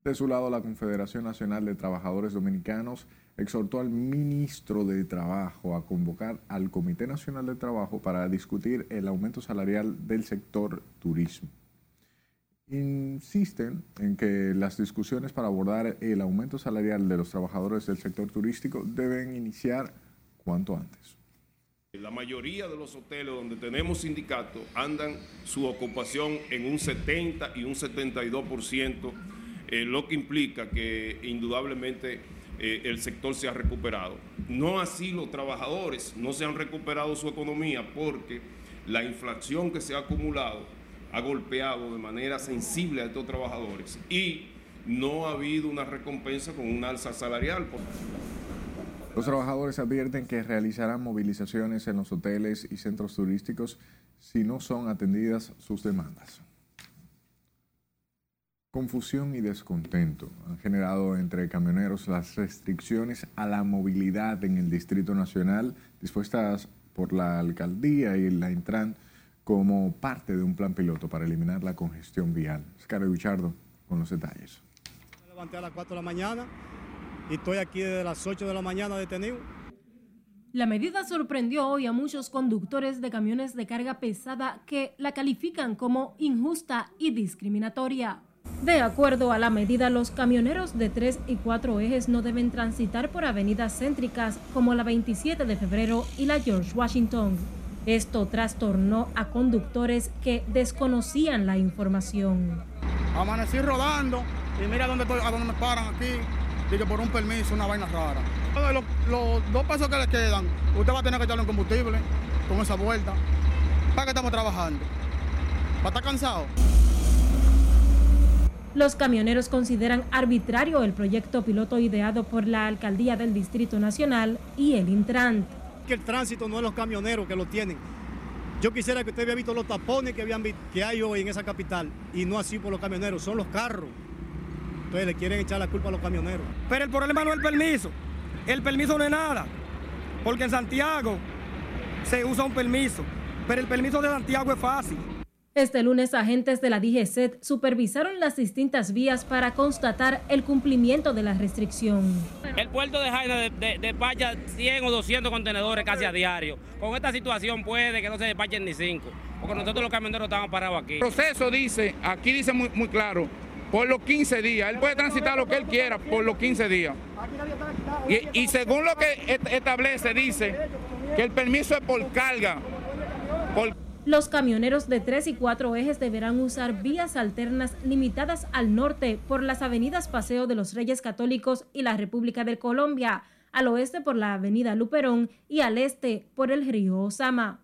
De su lado, la Confederación Nacional de Trabajadores Dominicanos exhortó al ministro de Trabajo a convocar al Comité Nacional de Trabajo para discutir el aumento salarial del sector turismo insisten en que las discusiones para abordar el aumento salarial de los trabajadores del sector turístico deben iniciar cuanto antes. La mayoría de los hoteles donde tenemos sindicatos andan su ocupación en un 70 y un 72%, eh, lo que implica que indudablemente eh, el sector se ha recuperado. No así los trabajadores, no se han recuperado su economía porque la inflación que se ha acumulado ha golpeado de manera sensible a estos trabajadores y no ha habido una recompensa con un alza salarial. Los trabajadores advierten que realizarán movilizaciones en los hoteles y centros turísticos si no son atendidas sus demandas. Confusión y descontento han generado entre camioneros las restricciones a la movilidad en el Distrito Nacional dispuestas por la alcaldía y la Intran como parte de un plan piloto para eliminar la congestión vial. Scarlett Richardo con los detalles. Me levanté a las 4 de la mañana y estoy aquí desde las 8 de la mañana detenido. La medida sorprendió hoy a muchos conductores de camiones de carga pesada que la califican como injusta y discriminatoria. De acuerdo a la medida, los camioneros de 3 y 4 ejes no deben transitar por avenidas céntricas como la 27 de febrero y la George Washington. Esto trastornó a conductores que desconocían la información. Amanecí rodando y mira dónde estoy, a dónde me paran aquí. Dije por un permiso, una vaina rara. Los, los dos pesos que le quedan, usted va a tener que echarle en combustible con esa vuelta. ¿Para qué estamos trabajando? ¿Para estar cansado? Los camioneros consideran arbitrario el proyecto piloto ideado por la Alcaldía del Distrito Nacional y el Intran. Que el tránsito no es los camioneros que lo tienen. Yo quisiera que usted hubiera visto los tapones que, habían, que hay hoy en esa capital y no así por los camioneros, son los carros. Entonces le quieren echar la culpa a los camioneros. Pero el problema no es el permiso. El permiso no es nada. Porque en Santiago se usa un permiso. Pero el permiso de Santiago es fácil. Este lunes, agentes de la DGCET supervisaron las distintas vías para constatar el cumplimiento de la restricción. El puerto de Jaina despacha 100 o 200 contenedores casi a diario. Con esta situación puede que no se despachen ni 5, porque nosotros los camioneros estamos parados aquí. El proceso dice, aquí dice muy, muy claro, por los 15 días. Él puede transitar lo que él quiera por los 15 días. Y, y según lo que establece, dice que el permiso es por carga. Por los camioneros de 3 y 4 ejes deberán usar vías alternas limitadas al norte por las avenidas Paseo de los Reyes Católicos y la República de Colombia, al oeste por la avenida Luperón y al este por el río Osama.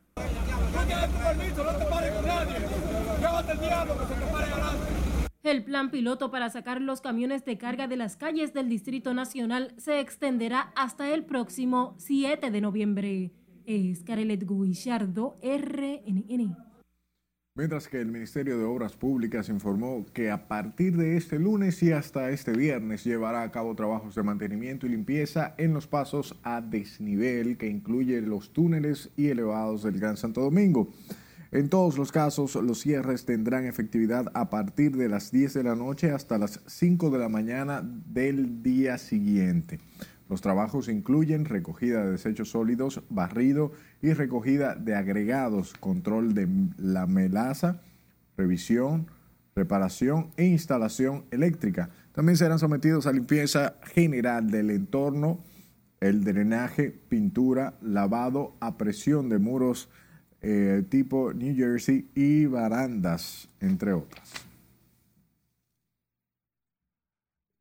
El plan piloto para sacar los camiones de carga de las calles del Distrito Nacional se extenderá hasta el próximo 7 de noviembre es Carelet Guillardo, RNN. Mientras que el Ministerio de Obras Públicas informó que a partir de este lunes y hasta este viernes llevará a cabo trabajos de mantenimiento y limpieza en los pasos a desnivel que incluye los túneles y elevados del Gran Santo Domingo. En todos los casos, los cierres tendrán efectividad a partir de las 10 de la noche hasta las 5 de la mañana del día siguiente. Los trabajos incluyen recogida de desechos sólidos, barrido y recogida de agregados, control de la melaza, revisión, reparación e instalación eléctrica. También serán sometidos a limpieza general del entorno, el drenaje, pintura, lavado a presión de muros eh, tipo New Jersey y barandas, entre otras.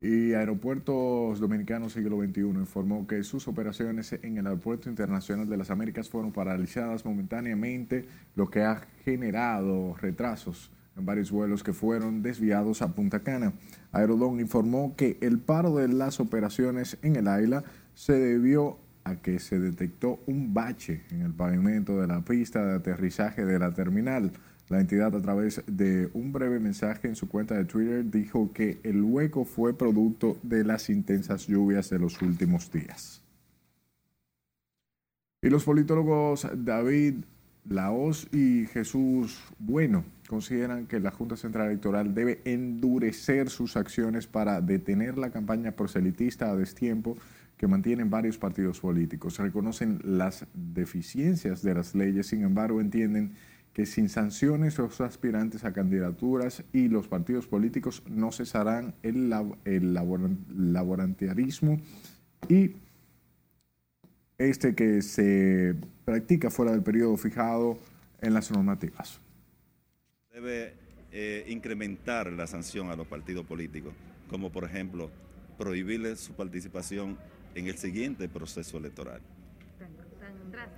Y Aeropuertos Dominicanos Siglo XXI informó que sus operaciones en el Aeropuerto Internacional de las Américas fueron paralizadas momentáneamente, lo que ha generado retrasos en varios vuelos que fueron desviados a Punta Cana. Aerodón informó que el paro de las operaciones en el AILA se debió a que se detectó un bache en el pavimento de la pista de aterrizaje de la terminal. La entidad a través de un breve mensaje en su cuenta de Twitter dijo que el hueco fue producto de las intensas lluvias de los últimos días. Y los politólogos David Laos y Jesús Bueno consideran que la Junta Central Electoral debe endurecer sus acciones para detener la campaña proselitista a destiempo que mantienen varios partidos políticos. Reconocen las deficiencias de las leyes, sin embargo entienden sin sanciones los aspirantes a candidaturas y los partidos políticos no cesarán el, el laborantiarismo y este que se practica fuera del periodo fijado en las normativas. Debe eh, incrementar la sanción a los partidos políticos, como por ejemplo prohibirles su participación en el siguiente proceso electoral.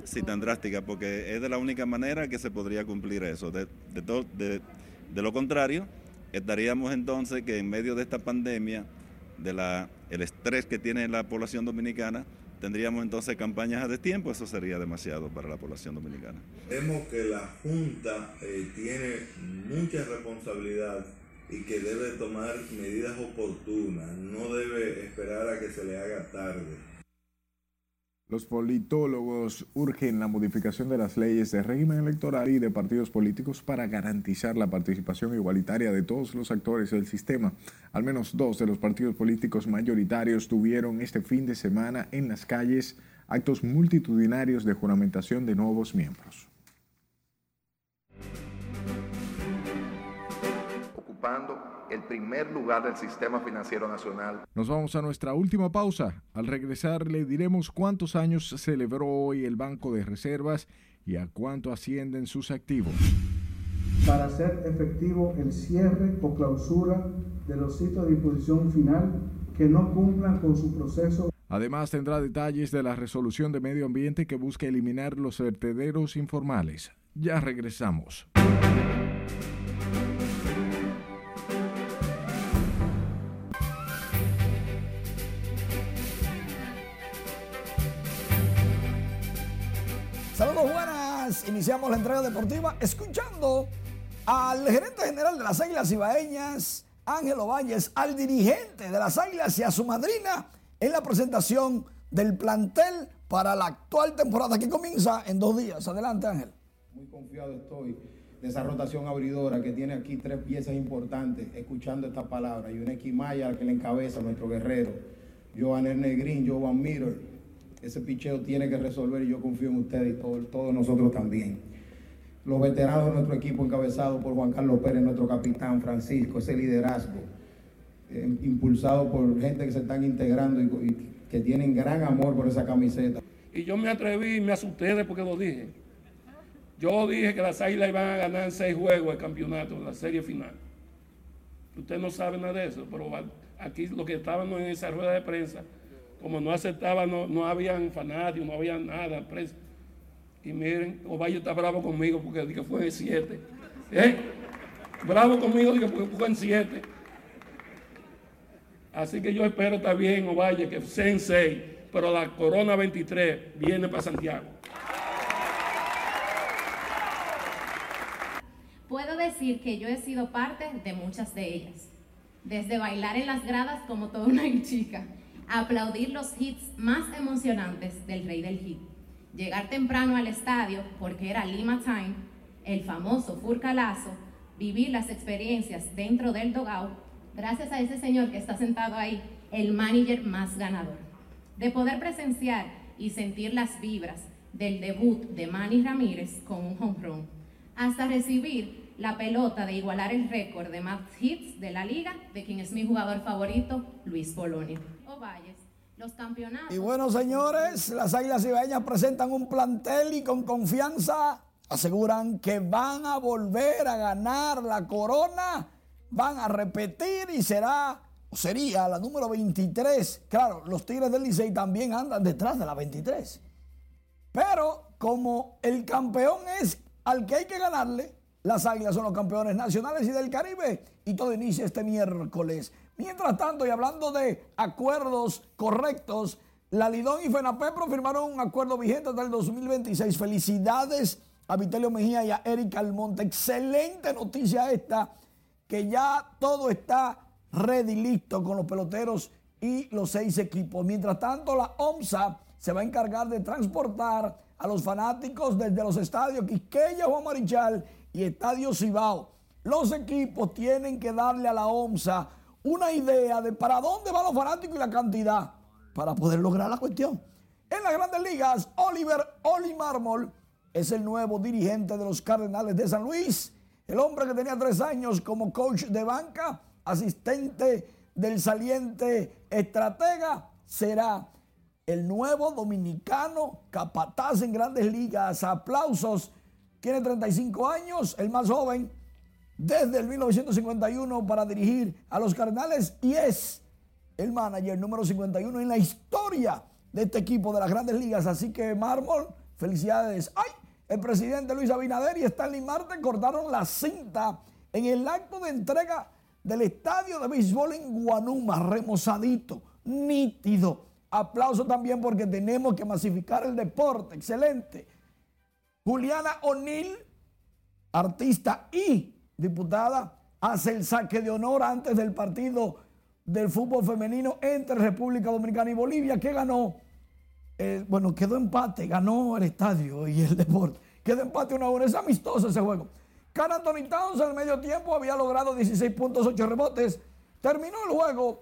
Sí, tan drástica, porque es de la única manera que se podría cumplir eso. De, de, de, lo contrario, estaríamos entonces que en medio de esta pandemia, de la, el estrés que tiene la población dominicana, tendríamos entonces campañas a destiempo, eso sería demasiado para la población dominicana. Vemos que la Junta eh, tiene mucha responsabilidad y que debe tomar medidas oportunas, no debe esperar a que se le haga tarde. Los politólogos urgen la modificación de las leyes de régimen electoral y de partidos políticos para garantizar la participación igualitaria de todos los actores del sistema. Al menos dos de los partidos políticos mayoritarios tuvieron este fin de semana en las calles actos multitudinarios de juramentación de nuevos miembros. Ocupando el primer lugar del sistema financiero nacional. Nos vamos a nuestra última pausa. Al regresar le diremos cuántos años celebró hoy el Banco de Reservas y a cuánto ascienden sus activos. Para hacer efectivo el cierre o clausura de los sitios de disposición final que no cumplan con su proceso. Además tendrá detalles de la resolución de medio ambiente que busca eliminar los vertederos informales. Ya regresamos. Iniciamos la entrega deportiva escuchando al gerente general de las Águilas Ibaeñas, Ángelo Valles, al dirigente de las Águilas y a su madrina en la presentación del plantel para la actual temporada que comienza en dos días. Adelante Ángel. Muy confiado estoy de esa rotación abridora que tiene aquí tres piezas importantes, escuchando esta palabra. Y una equimaya que le encabeza nuestro guerrero, Joan Negrín, Joan Miller ese picheo tiene que resolver y yo confío en ustedes y todos nosotros también. Los veteranos de nuestro equipo encabezado por Juan Carlos Pérez, nuestro capitán Francisco, ese liderazgo, eh, impulsado por gente que se están integrando y, que tienen gran amor por esa camiseta. Y yo me atreví y me asusté porque lo dije. Yo dije que las Águilas iban a ganar seis juegos el campeonato, la serie final. Usted no sabe nada de eso, pero aquí lo que estábamos en esa rueda de prensa como no aceptaba, no, no habían fanáticos, no había nada, prensa. Y miren, Ovalle está bravo conmigo porque dije fue en 7. ¿Eh? Bravo conmigo porque fue en 7. Así que yo espero también, Ovalle, que 6, pero la Corona 23 viene para Santiago. Puedo decir que yo he sido parte de muchas de ellas. Desde bailar en las gradas como toda una chica aplaudir los hits más emocionantes del rey del hit, llegar temprano al estadio porque era Lima Time, el famoso Furcalazo, vivir las experiencias dentro del dogout, gracias a ese señor que está sentado ahí, el manager más ganador. De poder presenciar y sentir las vibras del debut de Manny Ramírez con un home run, hasta recibir la pelota de igualar el récord de más hits de la liga de quien es mi jugador favorito, Luis Polonia. Los campeonatos. Y bueno, señores, las Águilas Ibaeñas presentan un plantel y con confianza aseguran que van a volver a ganar la corona, van a repetir y será sería la número 23. Claro, los Tigres del Licey también andan detrás de la 23. Pero como el campeón es al que hay que ganarle, las Águilas son los campeones nacionales y del Caribe y todo inicia este miércoles. Mientras tanto, y hablando de acuerdos correctos, la Lidón y FENAPEPRO firmaron un acuerdo vigente hasta el 2026. Felicidades a Vitelio Mejía y a Erika Almonte. Excelente noticia esta, que ya todo está ready, listo con los peloteros y los seis equipos. Mientras tanto, la OMSA se va a encargar de transportar a los fanáticos desde los estadios Quisqueya, Juan Marichal y Estadio Cibao. Los equipos tienen que darle a la OMSA una idea de para dónde van los fanáticos y la cantidad para poder lograr la cuestión. En las grandes ligas, Oliver Oli Marmol es el nuevo dirigente de los Cardenales de San Luis. El hombre que tenía tres años como coach de banca, asistente del saliente estratega, será el nuevo dominicano capataz en grandes ligas. Aplausos. Tiene 35 años, el más joven desde el 1951 para dirigir a los Cardenales y es el manager número 51 en la historia de este equipo de las grandes ligas. Así que Mármol, felicidades. ¡Ay! El presidente Luis Abinader y Stanley Marte cortaron la cinta en el acto de entrega del estadio de béisbol en Guanuma, remozadito, nítido. Aplauso también porque tenemos que masificar el deporte. Excelente. Juliana O'Neill, artista y diputada, hace el saque de honor antes del partido del fútbol femenino entre República Dominicana y Bolivia, que ganó eh, bueno, quedó empate, ganó el estadio y el deporte. Quedó empate 1 a 1, es amistoso ese juego. Can Anthony Towns en el medio tiempo había logrado 16 puntos, 8 rebotes. Terminó el juego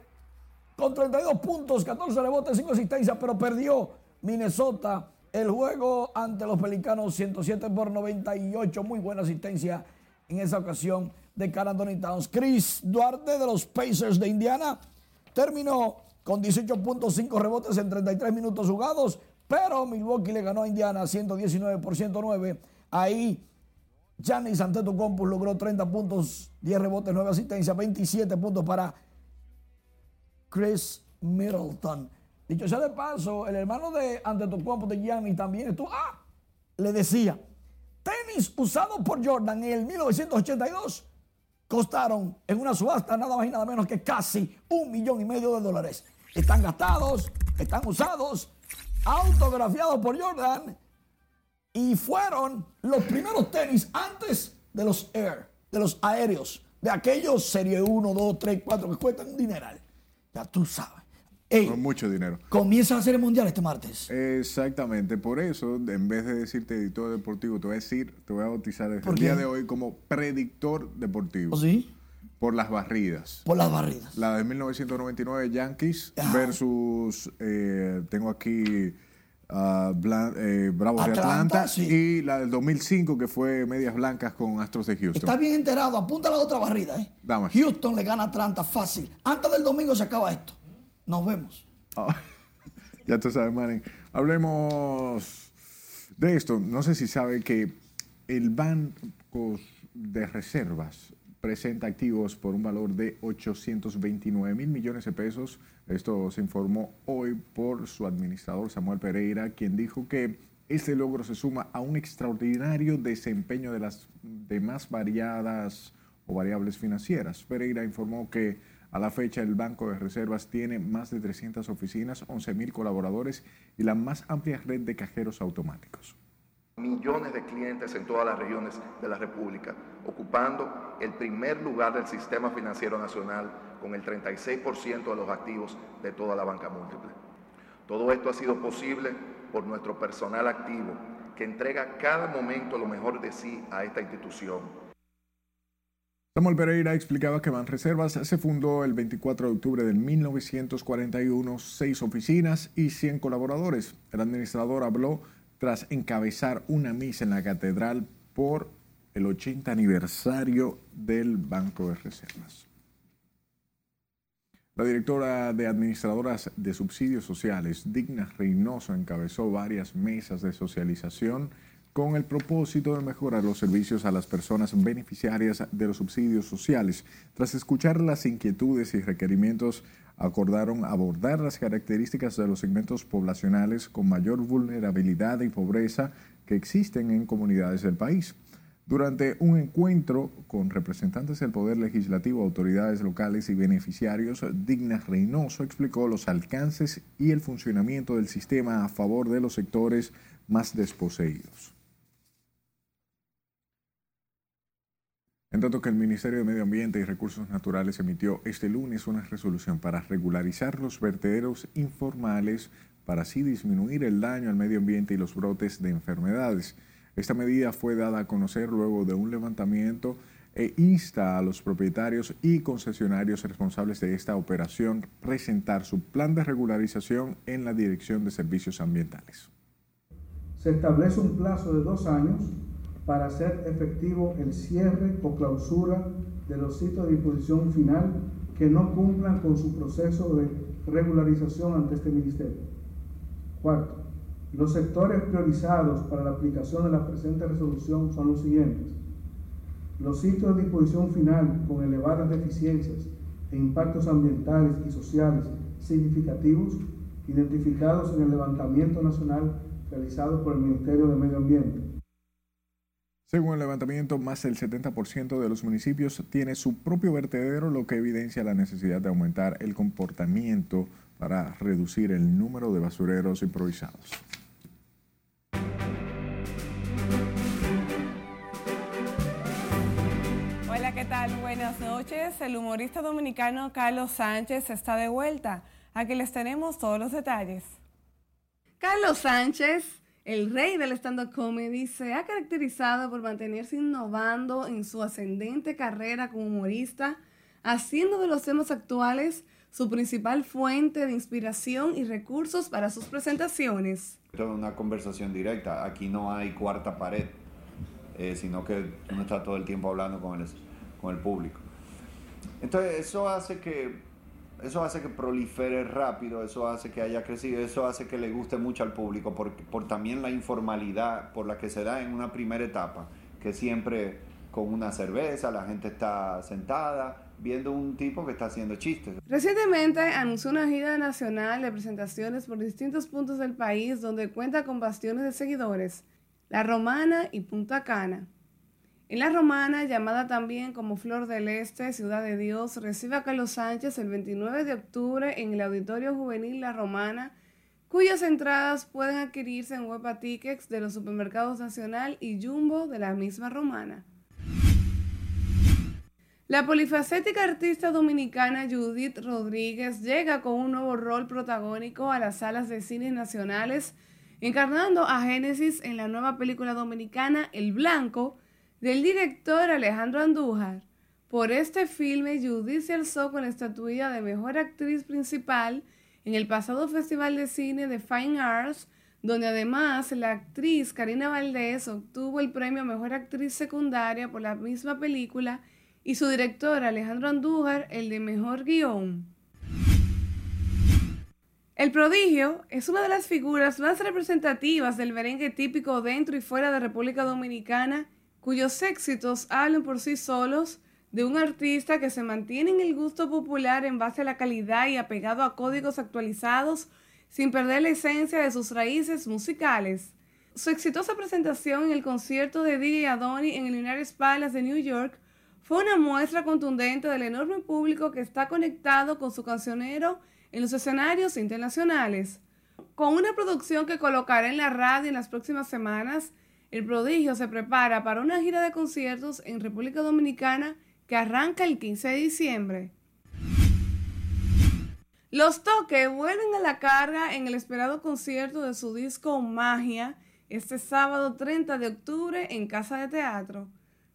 con 32 puntos, 14 rebotes, 5 asistencias, pero perdió Minnesota el juego ante los Pelicanos 107 por 98. Muy buena asistencia en esa ocasión de Carl Anthony Towns. Chris Duarte de los Pacers de Indiana terminó con 18.5 rebotes en 33 minutos jugados, pero Milwaukee le ganó a Indiana 119 por 109. Ahí Giannis Antetokounmpo logró 30 puntos, 10 rebotes, 9 asistencias, 27 puntos para Chris Middleton. Dicho sea de paso, el hermano de Antetokounmpo de Giannis también estuvo, ah, le decía, tenis usados por Jordan en el 1982 costaron en una subasta nada más y nada menos que casi un millón y medio de dólares. Están gastados, están usados, autografiados por Jordan y fueron los primeros tenis antes de los Air, de los aéreos, de aquellos Serie 1, 2, 3, 4 que cuestan un dineral. Ya tú sabes. Con mucho dinero. Comienza la serie mundial este martes. Exactamente, por eso, en vez de decirte editor deportivo, te voy a decir, te voy a bautizar desde el día de hoy como predictor deportivo. ¿Oh, sí? Por las barridas. Por las barridas. La de 1999 Yankees versus, eh, tengo aquí uh, Bravos de Atlanta y la del 2005 que fue Medias Blancas con Astros de Houston. Está bien enterado, apunta a la otra barrida. ¿eh? Houston le gana a Atlanta fácil. Antes del domingo se acaba esto. Nos vemos. Ah, ya tú sabes, Manning. Hablemos de esto. No sé si sabe que el Banco de Reservas presenta activos por un valor de 829 mil millones de pesos. Esto se informó hoy por su administrador Samuel Pereira, quien dijo que este logro se suma a un extraordinario desempeño de las demás variadas o variables financieras. Pereira informó que a la fecha, el Banco de Reservas tiene más de 300 oficinas, 11.000 colaboradores y la más amplia red de cajeros automáticos. Millones de clientes en todas las regiones de la República, ocupando el primer lugar del sistema financiero nacional con el 36% de los activos de toda la banca múltiple. Todo esto ha sido posible por nuestro personal activo, que entrega cada momento lo mejor de sí a esta institución Samuel Pereira explicaba que Banreservas se fundó el 24 de octubre de 1941, seis oficinas y 100 colaboradores. El administrador habló tras encabezar una misa en la catedral por el 80 aniversario del Banco de Reservas. La directora de Administradoras de Subsidios Sociales, Digna Reynoso, encabezó varias mesas de socialización con el propósito de mejorar los servicios a las personas beneficiarias de los subsidios sociales. Tras escuchar las inquietudes y requerimientos, acordaron abordar las características de los segmentos poblacionales con mayor vulnerabilidad y pobreza que existen en comunidades del país. Durante un encuentro con representantes del Poder Legislativo, autoridades locales y beneficiarios, Digna Reynoso explicó los alcances y el funcionamiento del sistema a favor de los sectores más desposeídos. En tanto que el Ministerio de Medio Ambiente y Recursos Naturales emitió este lunes una resolución para regularizar los vertederos informales para así disminuir el daño al medio ambiente y los brotes de enfermedades. Esta medida fue dada a conocer luego de un levantamiento e insta a los propietarios y concesionarios responsables de esta operación presentar su plan de regularización en la Dirección de Servicios Ambientales. Se establece un plazo de dos años para hacer efectivo el cierre o clausura de los sitios de disposición final que no cumplan con su proceso de regularización ante este ministerio. Cuarto, los sectores priorizados para la aplicación de la presente resolución son los siguientes. Los sitios de disposición final con elevadas deficiencias e impactos ambientales y sociales significativos identificados en el levantamiento nacional realizado por el Ministerio de Medio Ambiente según el levantamiento, más del 70% de los municipios tiene su propio vertedero, lo que evidencia la necesidad de aumentar el comportamiento para reducir el número de basureros improvisados. Hola, ¿qué tal? Buenas noches. El humorista dominicano Carlos Sánchez está de vuelta. Aquí les tenemos todos los detalles. Carlos Sánchez, el rey del stand-up comedy, se ha caracterizado por mantenerse innovando en su ascendente carrera como humorista, haciendo de los temas actuales su principal fuente de inspiración y recursos para sus presentaciones. Esto es una conversación directa, aquí no hay cuarta pared, eh, sino que uno está todo el tiempo hablando con el, con el público. Entonces eso hace que eso hace que prolifere rápido, eso hace que haya crecido, eso hace que le guste mucho al público por, por también la informalidad por la que se da en una primera etapa, que siempre con una cerveza, la gente está sentada viendo un tipo que está haciendo chistes. Recientemente anunció una gira nacional de presentaciones por distintos puntos del país donde cuenta con bastiones de seguidores, La Romana y Punta Cana. En La Romana, llamada también como Flor del Este, Ciudad de Dios, recibe a Carlos Sánchez el 29 de octubre en el Auditorio Juvenil La Romana, cuyas entradas pueden adquirirse en Huepa Tickets de los supermercados Nacional y Jumbo de la misma Romana. La polifacética artista dominicana Judith Rodríguez llega con un nuevo rol protagónico a las salas de cines nacionales, encarnando a Génesis en la nueva película dominicana El Blanco, del director Alejandro Andújar. Por este filme, Judith se alzó con la estatuilla de Mejor Actriz Principal en el pasado Festival de Cine de Fine Arts, donde además la actriz Karina Valdés obtuvo el premio Mejor Actriz Secundaria por la misma película y su director Alejandro Andújar el de Mejor Guión. El prodigio es una de las figuras más representativas del merengue típico dentro y fuera de República Dominicana cuyos éxitos hablan por sí solos de un artista que se mantiene en el gusto popular en base a la calidad y apegado a códigos actualizados sin perder la esencia de sus raíces musicales. Su exitosa presentación en el concierto de DJ Adoni en el United Palace de New York fue una muestra contundente del enorme público que está conectado con su cancionero en los escenarios internacionales. Con una producción que colocará en la radio en las próximas semanas, el prodigio se prepara para una gira de conciertos en República Dominicana que arranca el 15 de diciembre. Los Toques vuelven a la carga en el esperado concierto de su disco Magia este sábado 30 de octubre en Casa de Teatro.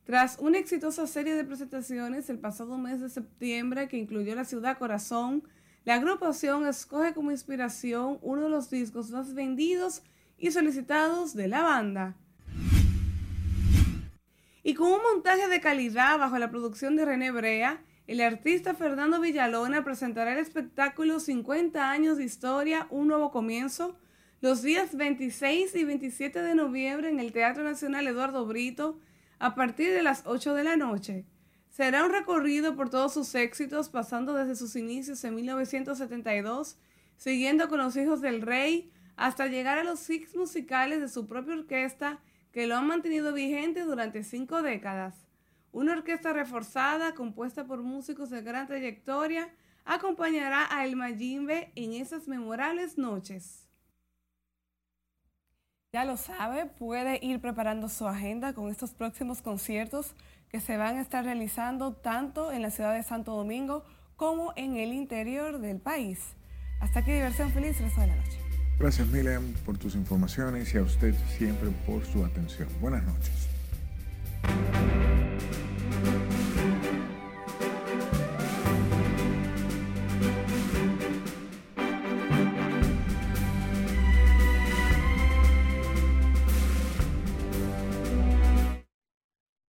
Tras una exitosa serie de presentaciones el pasado mes de septiembre que incluyó la ciudad Corazón, la agrupación escoge como inspiración uno de los discos más vendidos y solicitados de la banda. Y con un montaje de calidad bajo la producción de René Brea, el artista Fernando Villalona presentará el espectáculo 50 años de historia, un nuevo comienzo, los días 26 y 27 de noviembre en el Teatro Nacional Eduardo Brito a partir de las 8 de la noche. Será un recorrido por todos sus éxitos, pasando desde sus inicios en 1972, siguiendo con los hijos del rey, hasta llegar a los hits musicales de su propia orquesta que lo han mantenido vigente durante cinco décadas. Una orquesta reforzada, compuesta por músicos de gran trayectoria, acompañará a El Mayimbe en esas memorables noches. Ya lo sabe, puede ir preparando su agenda con estos próximos conciertos que se van a estar realizando tanto en la ciudad de Santo Domingo como en el interior del país. Hasta aquí diversión feliz, resto de la noche. Gracias, Miriam, por tus informaciones y a usted siempre por su atención. Buenas noches.